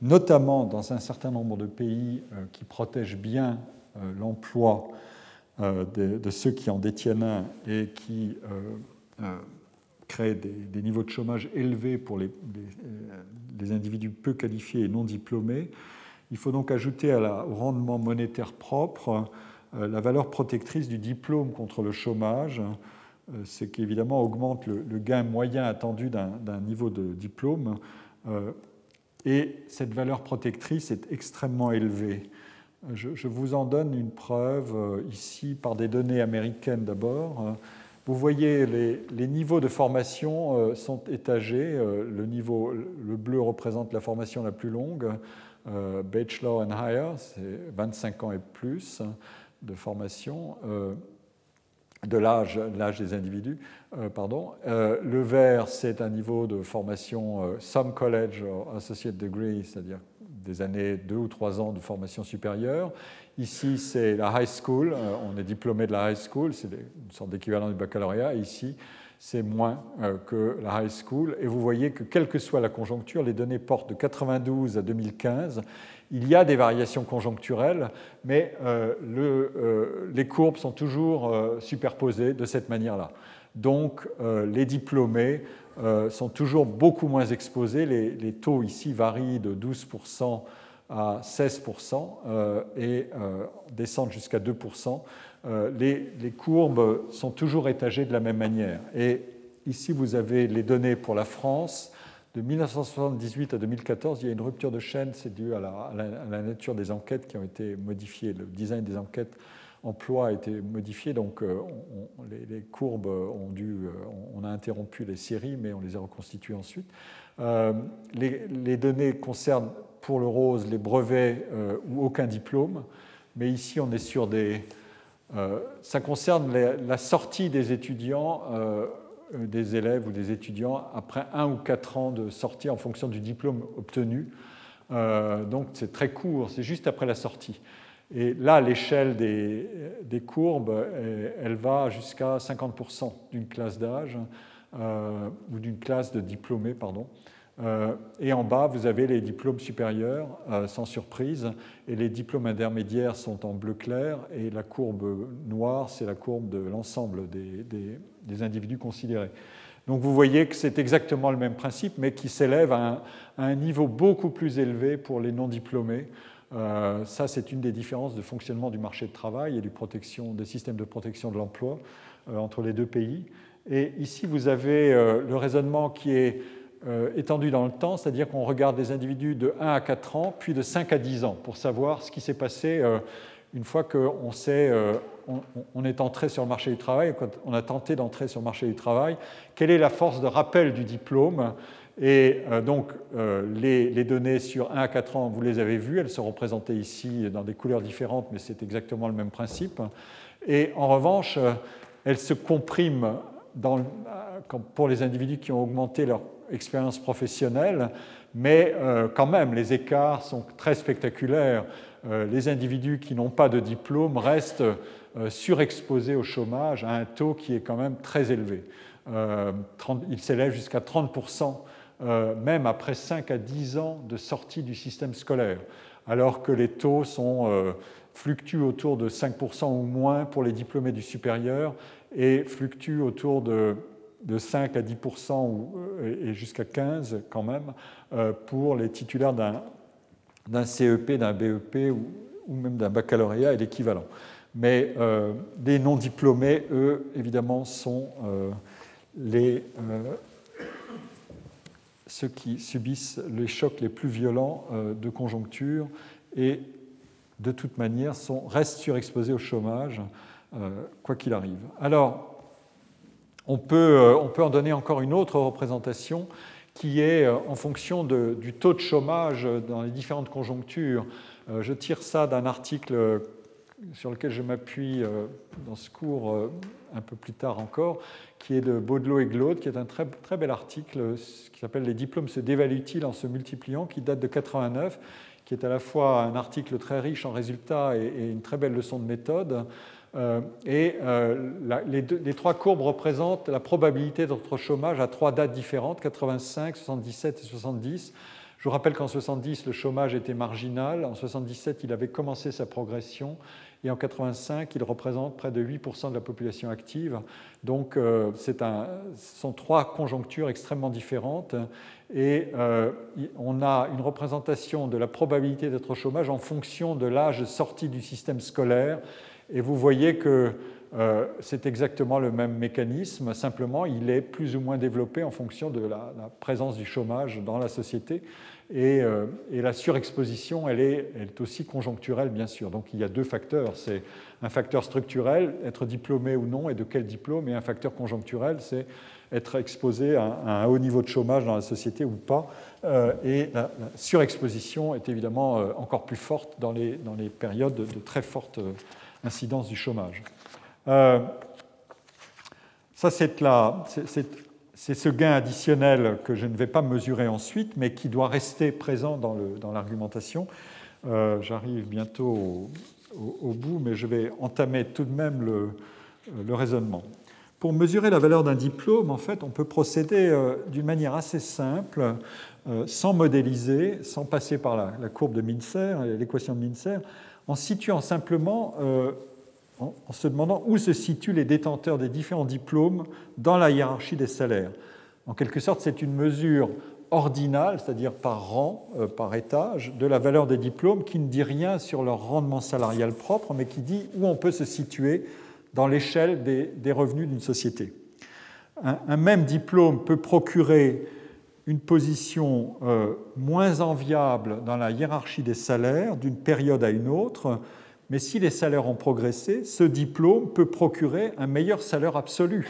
notamment dans un certain nombre de pays euh, qui protègent bien euh, l'emploi euh, de, ceux qui en détiennent un et qui créent des, niveaux de chômage élevés pour les, individus peu qualifiés et non diplômés. Il faut donc ajouter au rendement monétaire propre la valeur protectrice du diplôme contre le chômage, euh, ce qui évidemment augmente le, gain moyen attendu d'un niveau de diplôme. Euh, et cette valeur protectrice est extrêmement élevée. Je, vous en donne une preuve euh, ici par des données américaines d'abord. Vous voyez, les, niveaux de formation sont étagés. Le, niveau, le bleu représente la formation la plus longue, Bachelor and Higher, c'est 25 ans et plus de formation de l'âge, des individus. Euh, pardon. Euh, le vert, c'est un niveau de formation euh, some college associate degree, c'est-à-dire des années, deux ou trois ans de formation supérieure. Ici, c'est la high school. on est diplômé de la high school, c'est une sorte d'équivalent du baccalauréat. ici, c'est moins que la high school. Et vous voyez que, quelle que soit la conjoncture, les données portent de 92 à 2015 il y a des variations conjoncturelles, mais euh, euh, les courbes sont toujours euh, superposées de cette manière-là. Donc les diplômés sont toujours beaucoup moins exposés. Les, taux ici varient de 12% à 16% et descendent jusqu'à 2%. Les, les, courbes sont toujours étagées de la même manière. Et ici, vous avez les données pour la France de 1978 à 2014, il y a une rupture de chaîne, c'est dû à la, nature des enquêtes qui ont été modifiées. Le design des enquêtes emploi a été modifié, donc euh, les, courbes ont dû, euh, on a interrompu les séries, mais on les a reconstituées ensuite. Euh, les, données concernent pour le rose les brevets ou aucun diplôme, mais ici on est sur des... ça concerne la sortie des étudiants des élèves ou des étudiants après un ou quatre ans de sortie en fonction du diplôme obtenu. Donc c'est très court, c'est juste après la sortie. Et là, l'échelle des, courbes, elle va jusqu'à 50% d'une classe d'âge euh, ou d'une classe de diplômés, pardon. et en bas, vous avez les diplômes supérieurs, sans surprise, et les diplômes intermédiaires sont en bleu clair, et la courbe noire, c'est la courbe de l'ensemble des, individus considérés. Donc vous voyez que c'est exactement le même principe, mais qui s'élève à, un niveau beaucoup plus élevé pour les non-diplômés. Euh, ça, c'est une des différences de fonctionnement du marché de travail et du protection, des systèmes de protection de l'emploi euh, entre les deux pays. Et ici, vous avez euh, le raisonnement qui est étendu dans le temps, c'est-à-dire qu'on regarde des individus de 1 à 4 ans, puis de 5 à 10 ans, pour savoir ce qui s'est passé une fois qu'on est entré sur le marché du travail, quand on a tenté d'entrer sur le marché du travail, quelle est la force de rappel du diplôme Et donc, les, les, données sur 1 à 4 ans, vous les avez vues, elles sont représentées ici dans des couleurs différentes, mais c'est exactement le même principe. Et en revanche, elles se compriment pour les individus qui ont augmenté leur expérience professionnelle, mais euh, quand même, les écarts sont très spectaculaires. Euh, les individus qui n'ont pas de diplôme restent euh, surexposés au chômage à un taux qui est quand même très élevé. il s'élève jusqu'à 30%, même après 5 à 10 ans de sortie du système scolaire, alors que les taux sont, fluctuent autour de 5% ou moins pour les diplômés du supérieur et fluctuent autour de de 5 à 10% euh, et jusqu'à 15 quand même euh, pour les titulaires d'un CEP, d'un BEP ou, même d'un baccalauréat et l'équivalent. Mais euh, les non diplômés, eux, évidemment, sont les, ceux qui subissent les chocs les plus violents de conjoncture et de toute manière sont, restent surexposés au chômage, quoi qu'il arrive. Alors, on peut, euh, on peut, en donner encore une autre représentation qui est euh, en fonction du taux de chômage dans les différentes conjonctures. Euh, je tire ça d'un article sur lequel je m'appuie dans ce cours un peu plus tard encore, qui est de Baudelot et Glaude, qui est un très, très bel article qui s'appelle Les diplômes se dévaluent-ils en se multipliant, qui date de 89, qui est à la fois un article très riche en résultats et une très belle leçon de méthode. Euh, et euh, les, trois courbes représentent la probabilité d'être chômage à trois dates différentes, 85, 77 et 70. Je vous rappelle qu'en 70, le chômage était marginal. En 77, il avait commencé sa progression. Et en 85, il représente près de 8% de la population active. Donc, euh, un, ce sont trois conjonctures extrêmement différentes. Et on a une représentation de la probabilité d'être au chômage en fonction de l'âge sorti du système scolaire et vous voyez que euh, c'est exactement le même mécanisme, simplement il est plus ou moins développé en fonction de la, présence du chômage dans la société. Et, euh, la surexposition, elle est, elle est, aussi conjoncturelle, bien sûr. Donc il y a deux facteurs. C'est un facteur structurel, être diplômé ou non, et de quel diplôme, et un facteur conjoncturel, c'est être exposé à, un haut niveau de chômage dans la société ou pas. Euh, et la, surexposition est évidemment encore plus forte dans les, dans les périodes de, très forte incidence du chômage. Euh, ça, c'est ce gain additionnel que je ne vais pas mesurer ensuite, mais qui doit rester présent dans l'argumentation. Euh, j'arrive bientôt au, bout, mais je vais entamer tout de même le, raisonnement. Pour mesurer la valeur d'un diplôme, en fait, on peut procéder euh, d'une manière assez simple, sans modéliser, sans passer par la, la courbe de Mincer, l'équation de Mincer, en situant simplement, en, se demandant où se situent les détenteurs des différents diplômes dans la hiérarchie des salaires. En quelque sorte, c'est une mesure ordinale, c'est-à-dire par rang, euh, par étage, de la valeur des diplômes qui ne dit rien sur leur rendement salarial propre, mais qui dit où on peut se situer dans l'échelle des, revenus d'une société. un, même diplôme peut procurer une position euh, moins enviable dans la hiérarchie des salaires d'une période à une autre, mais si les salaires ont progressé, ce diplôme peut procurer un meilleur salaire absolu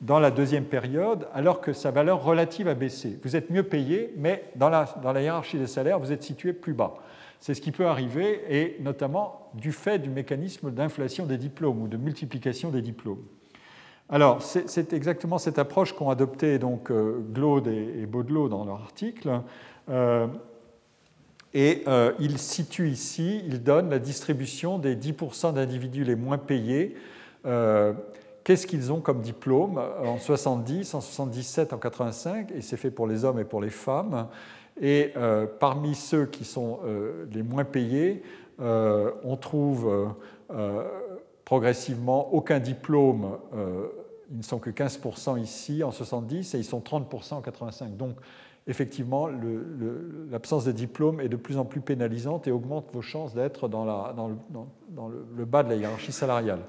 dans la deuxième période, alors que sa valeur relative a baissé. Vous êtes mieux payé, mais dans la, dans la hiérarchie des salaires, vous êtes situé plus bas. C'est ce qui peut arriver, et notamment du fait du mécanisme d'inflation des diplômes ou de multiplication des diplômes. Alors, c'est exactement cette approche qu'ont adoptée donc euh, Glaude et Baudelot dans leur article. Euh, et euh, ils situent ici, ils donnent la distribution des 10% d'individus les moins payés. Qu'est-ce qu'ils ont comme diplôme en 70, en 77, en 85 Et c'est fait pour les hommes et pour les femmes. Et parmi ceux qui sont les moins payés, on trouve progressivement aucun diplôme. Euh, ils ne sont que 15% ici en 70 et ils sont 30% en 85. Donc, effectivement, l'absence de diplôme est de plus en plus pénalisante et augmente vos chances d'être dans, le, bas de la hiérarchie salariale.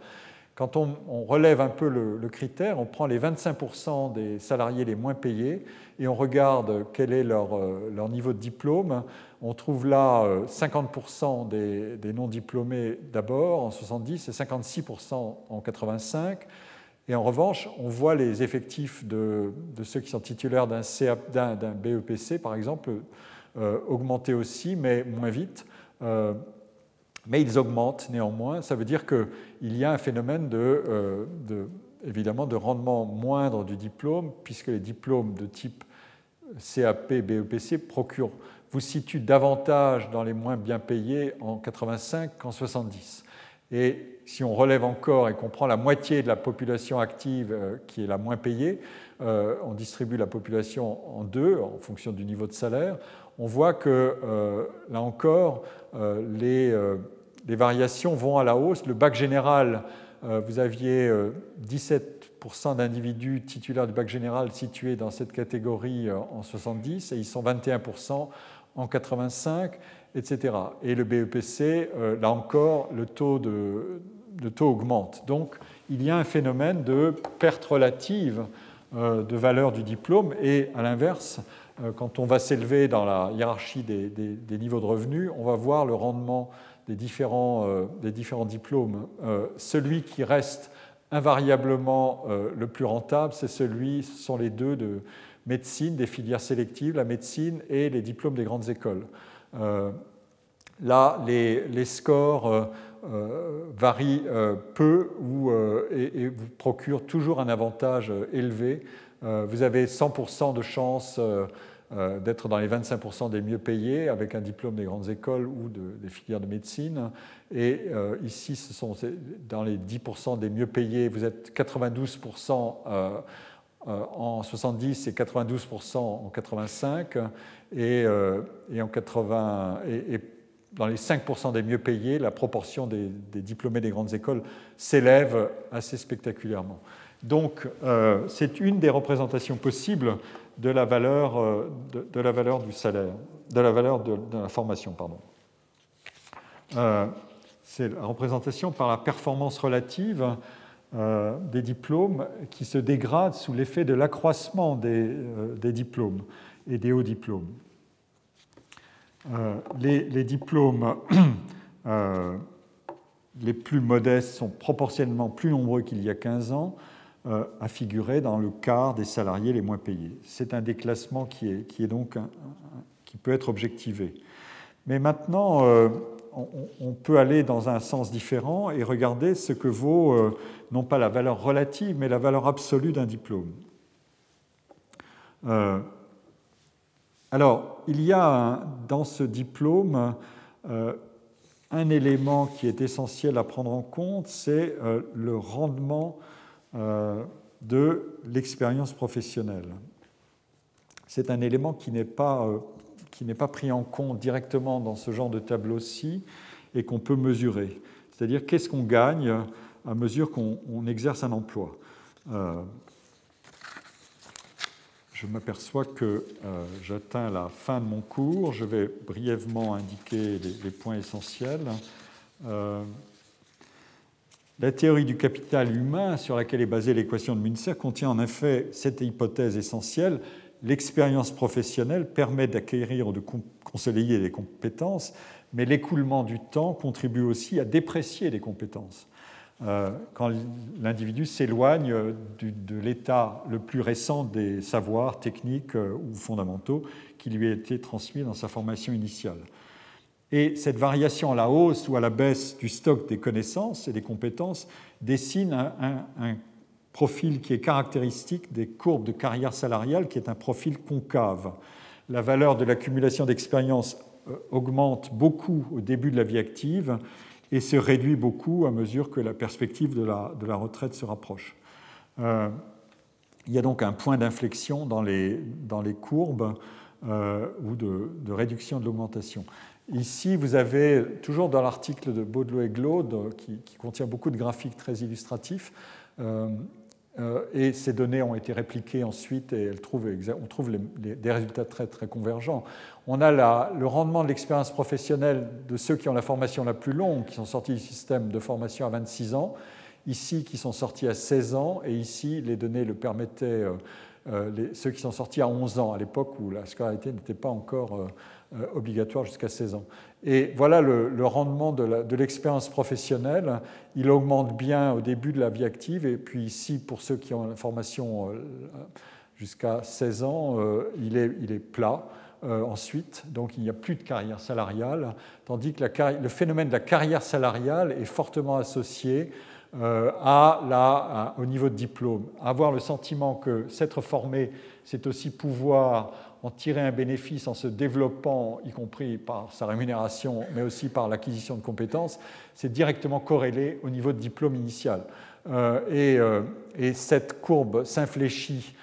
Quand on, relève un peu le, critère, on prend les 25% des salariés les moins payés et on regarde quel est leur, euh, niveau de diplôme. On trouve là 50% euh, des, non-diplômés d'abord en 70 et 56% en 85. Et en revanche, on voit les effectifs de, ceux qui sont titulaires d'un BEPC, par exemple, euh, augmenter aussi, mais moins vite. Euh, mais ils augmentent néanmoins. Ça veut dire qu'il y a un phénomène de, évidemment de rendement moindre du diplôme, puisque les diplômes de type CAP, BEPC procurent, vous situent davantage dans les moins bien payés en 85 qu'en 70. Et si on relève encore et qu'on prend la moitié de la population active euh, qui est la moins payée, euh, on distribue la population en deux en fonction du niveau de salaire, on voit que euh, là encore, les, les, variations vont à la hausse. Le bac général, vous aviez 17% d'individus titulaires du bac général situés dans cette catégorie en 70 et ils sont 21% en 85 etc. Et le BEPC, là encore, le taux de, taux augmente. Donc il y a un phénomène de perte relative euh, de valeur du diplôme et à l'inverse, euh, quand on va s'élever dans la hiérarchie des, niveaux de revenus, on va voir le rendement des différents, euh, des différents diplômes. celui qui reste invariablement le plus rentable, c'est celui, ce sont les deux de médecine, des filières sélectives, la médecine et les diplômes des grandes écoles. Là, les, scores euh, euh, peu ou, euh, et, vous procure toujours un avantage élevé. vous avez 100% de chance d'être dans les 25% des mieux payés avec un diplôme des grandes écoles ou des filières de médecine. Et ici, ce sont dans les 10% des mieux payés, vous êtes 92% en 70 et 92% en 85. Et, et en 80, et, dans les 5% des mieux payés, la proportion des, diplômés des grandes écoles s'élève assez spectaculairement. Donc, euh, c'est une des représentations possibles de la valeur, euh, de, la valeur du salaire, de la valeur de, la formation. Pardon. Euh, c'est la représentation par la performance relative des diplômes qui se dégrade sous l'effet de l'accroissement des diplômes et des hauts diplômes. Euh, les, diplômes euh, les plus modestes sont proportionnellement plus nombreux qu'il y a 15 ans, euh, à figurer dans le quart des salariés les moins payés. C'est un déclassement qui, est, qui, est donc qui peut être objectivé. Mais maintenant, on, peut aller dans un sens différent et regarder ce que vaut non pas la valeur relative, mais la valeur absolue d'un diplôme. Alors, il y a dans ce diplôme euh, un élément qui est essentiel à prendre en compte, c'est euh, le rendement euh, de l'expérience professionnelle. C'est un élément qui n'est pas, pas, pris en compte directement dans ce genre de tableau-ci et qu'on peut mesurer. C'est-à-dire qu'est-ce qu'on gagne à mesure qu'on exerce un emploi? Je m'aperçois que euh, j'atteins la fin de mon cours. Je vais brièvement indiquer les, points essentiels. Euh, la théorie du capital humain sur laquelle est basée l'équation de Münzer contient en effet cette hypothèse essentielle. L'expérience professionnelle permet d'acquérir ou de consolider des compétences, mais l'écoulement du temps contribue aussi à déprécier les compétences. Euh, quand l'individu s'éloigne de l'état le plus récent des savoirs techniques euh, ou fondamentaux qui lui a été transmis dans sa formation initiale. Et cette variation à la hausse ou à la baisse du stock des connaissances et des compétences dessine un, profil qui est caractéristique des courbes de carrière salariale, qui est un profil concave. La valeur de l'accumulation d'expérience euh, augmente beaucoup au début de la vie active et se réduit beaucoup à mesure que la perspective de la, de la retraite se rapproche. Euh, il y a donc un point d'inflexion dans les, dans les courbes euh, ou de, de, réduction de l'augmentation. Ici, vous avez, toujours dans l'article de Baudelot et Glaude, qui, contient beaucoup de graphiques très illustratifs, euh, et ces données ont été répliquées ensuite et on trouve des résultats très, très convergents. On a le rendement de l'expérience professionnelle de ceux qui ont la formation la plus longue, qui sont sortis du système de formation à 26 ans, ici qui sont sortis à 16 ans, et ici les données le permettaient, euh, ceux qui sont sortis à 11 ans, à l'époque où la scolarité n'était pas encore obligatoire jusqu'à 16 ans. Et voilà le, rendement de l'expérience professionnelle. Il augmente bien au début de la vie active, et puis ici, pour ceux qui ont la formation jusqu'à 16 ans, il est, il est plat. Euh, ensuite, donc il n'y a plus de carrière salariale, tandis que le phénomène de la carrière salariale est fortement associé euh, à au niveau de diplôme. Avoir le sentiment que s'être formé, c'est aussi pouvoir en tirer un bénéfice en se développant, y compris par sa rémunération, mais aussi par l'acquisition de compétences, c'est directement corrélé au niveau de diplôme initial. Euh, et, et, cette courbe s'infléchit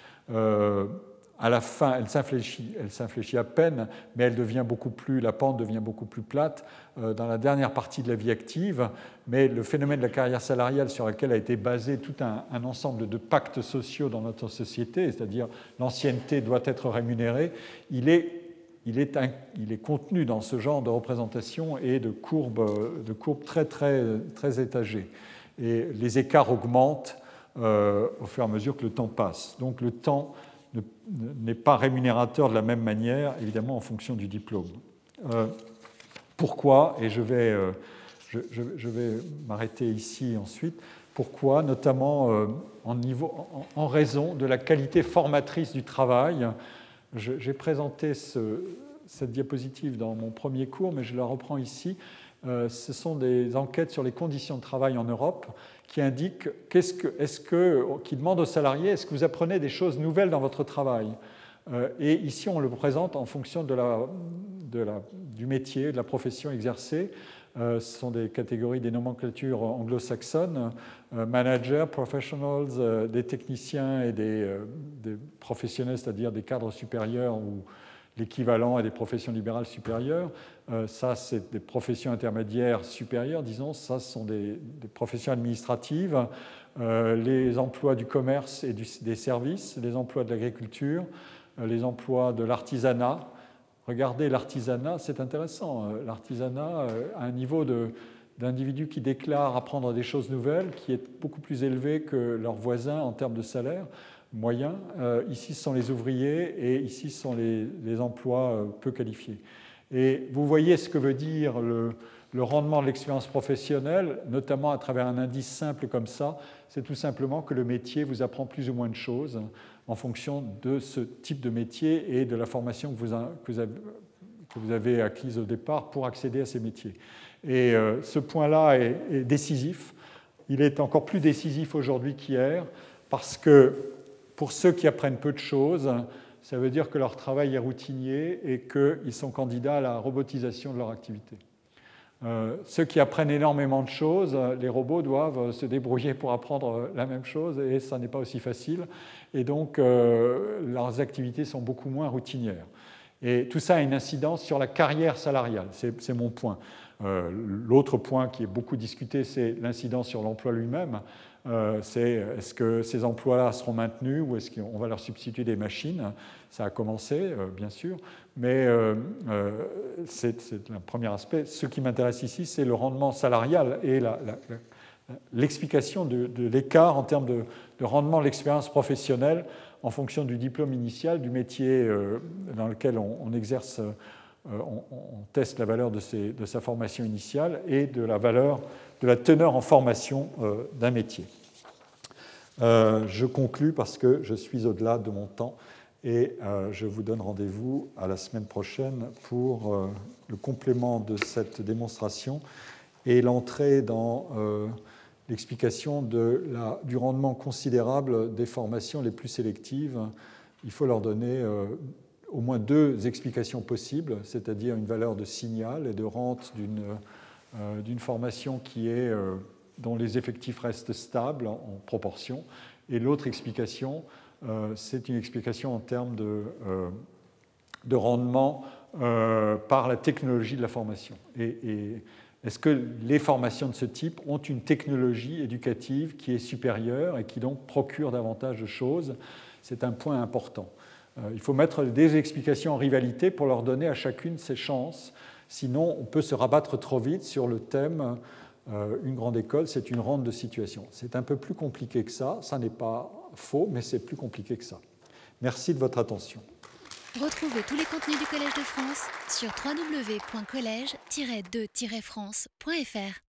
à la fin, elle s'infléchit, elle s'infléchit à peine, mais elle devient beaucoup plus, la pente devient beaucoup plus plate euh, dans la dernière partie de la vie active. Mais le phénomène de la carrière salariale sur lequel a été basé tout un, ensemble de pactes sociaux dans notre société, c'est-à-dire l'ancienneté doit être rémunérée, il est, il, est il est, contenu dans ce genre de représentation et de courbes, de courbes très, très, très étagées. Et les écarts augmentent euh, au fur et à mesure que le temps passe. Donc le temps n'est pas rémunérateur de la même manière, évidemment, en fonction du diplôme. Euh, pourquoi Et je vais, euh, je, vais m'arrêter ici ensuite. Pourquoi Notamment euh, en, raison de la qualité formatrice du travail. J'ai présenté cette diapositive dans mon premier cours, mais je la reprends ici. Ce sont des enquêtes sur les conditions de travail en Europe qui indique qu'est-ce que, est-ce que, qui demande aux salariés est-ce que vous apprenez des choses nouvelles dans votre travail euh, Et ici, on le présente en fonction de la, de la, du métier, de la profession exercée. Euh, ce sont des catégories, des nomenclatures anglo-saxonnes, euh, managers, professionals, des techniciens et des, des professionnels, c'est-à-dire des cadres supérieurs ou l'équivalent à des professions libérales supérieures. Euh, ça, c'est des professions intermédiaires supérieures, disons. Ça, ce sont des, professions administratives. Euh, les emplois du commerce et des services, les emplois de l'agriculture, euh, les emplois de l'artisanat. Regardez l'artisanat, c'est intéressant. L'artisanat a un niveau d'individus qui déclarent apprendre des choses nouvelles qui est beaucoup plus élevé que leurs voisins en termes de salaire moyen. ici, ce sont les ouvriers et ici, ce sont les emplois peu qualifiés. Et vous voyez ce que veut dire le, rendement de l'expérience professionnelle, notamment à travers un indice simple comme ça. C'est tout simplement que le métier vous apprend plus ou moins de choses en fonction de ce type de métier et de la formation que vous, avez, acquise au départ pour accéder à ces métiers. Et euh, ce point-là est, décisif. Il est encore plus décisif aujourd'hui qu'hier parce que pour ceux qui apprennent peu de choses, ça veut dire que leur travail est routinier et qu'ils sont candidats à la robotisation de leur activité. Euh, ceux qui apprennent énormément de choses, les robots doivent se débrouiller pour apprendre la même chose et ça n'est pas aussi facile. Et donc, euh, leurs activités sont beaucoup moins routinières. Et tout ça a une incidence sur la carrière salariale, c'est mon point. Euh, l'autre point qui est beaucoup discuté, c'est l'incidence sur l'emploi lui-même. Euh, c'est est-ce que ces emplois-là seront maintenus ou est-ce qu'on va leur substituer des machines? Ça a commencé, euh, bien sûr, mais euh, c'est le premier aspect. Ce qui m'intéresse ici, c'est le rendement salarial et l'explication de, l'écart en termes de, rendement de l'expérience professionnelle en fonction du diplôme initial, du métier dans lequel on, exerce, on, teste la valeur de, de, sa formation initiale et de la valeur de la teneur en formation euh, d'un métier. Euh, je conclus parce que je suis au-delà de mon temps et euh, je vous donne rendez-vous à la semaine prochaine pour le complément de cette démonstration et l'entrée dans l'explication du rendement considérable des formations les plus sélectives. Il faut leur donner au moins deux explications possibles, c'est-à-dire une valeur de signal et de rente d'une d'une formation qui est, euh, dont les effectifs restent stables en, proportion. Et l'autre explication, euh, c'est une explication en termes de, de rendement par la technologie de la formation. Et, est-ce que les formations de ce type ont une technologie éducative qui est supérieure et qui donc procure davantage de choses? C'est un point important. Il faut mettre des explications en rivalité pour leur donner à chacune ses chances Sinon, on peut se rabattre trop vite sur le thème euh, une grande école, c'est une rente de situation. C'est un peu plus compliqué que ça. Ça n'est pas faux, mais c'est plus compliqué que ça. Merci de votre attention. Retrouvez tous les contenus du Collège de France sur www.colège-2-france.fr.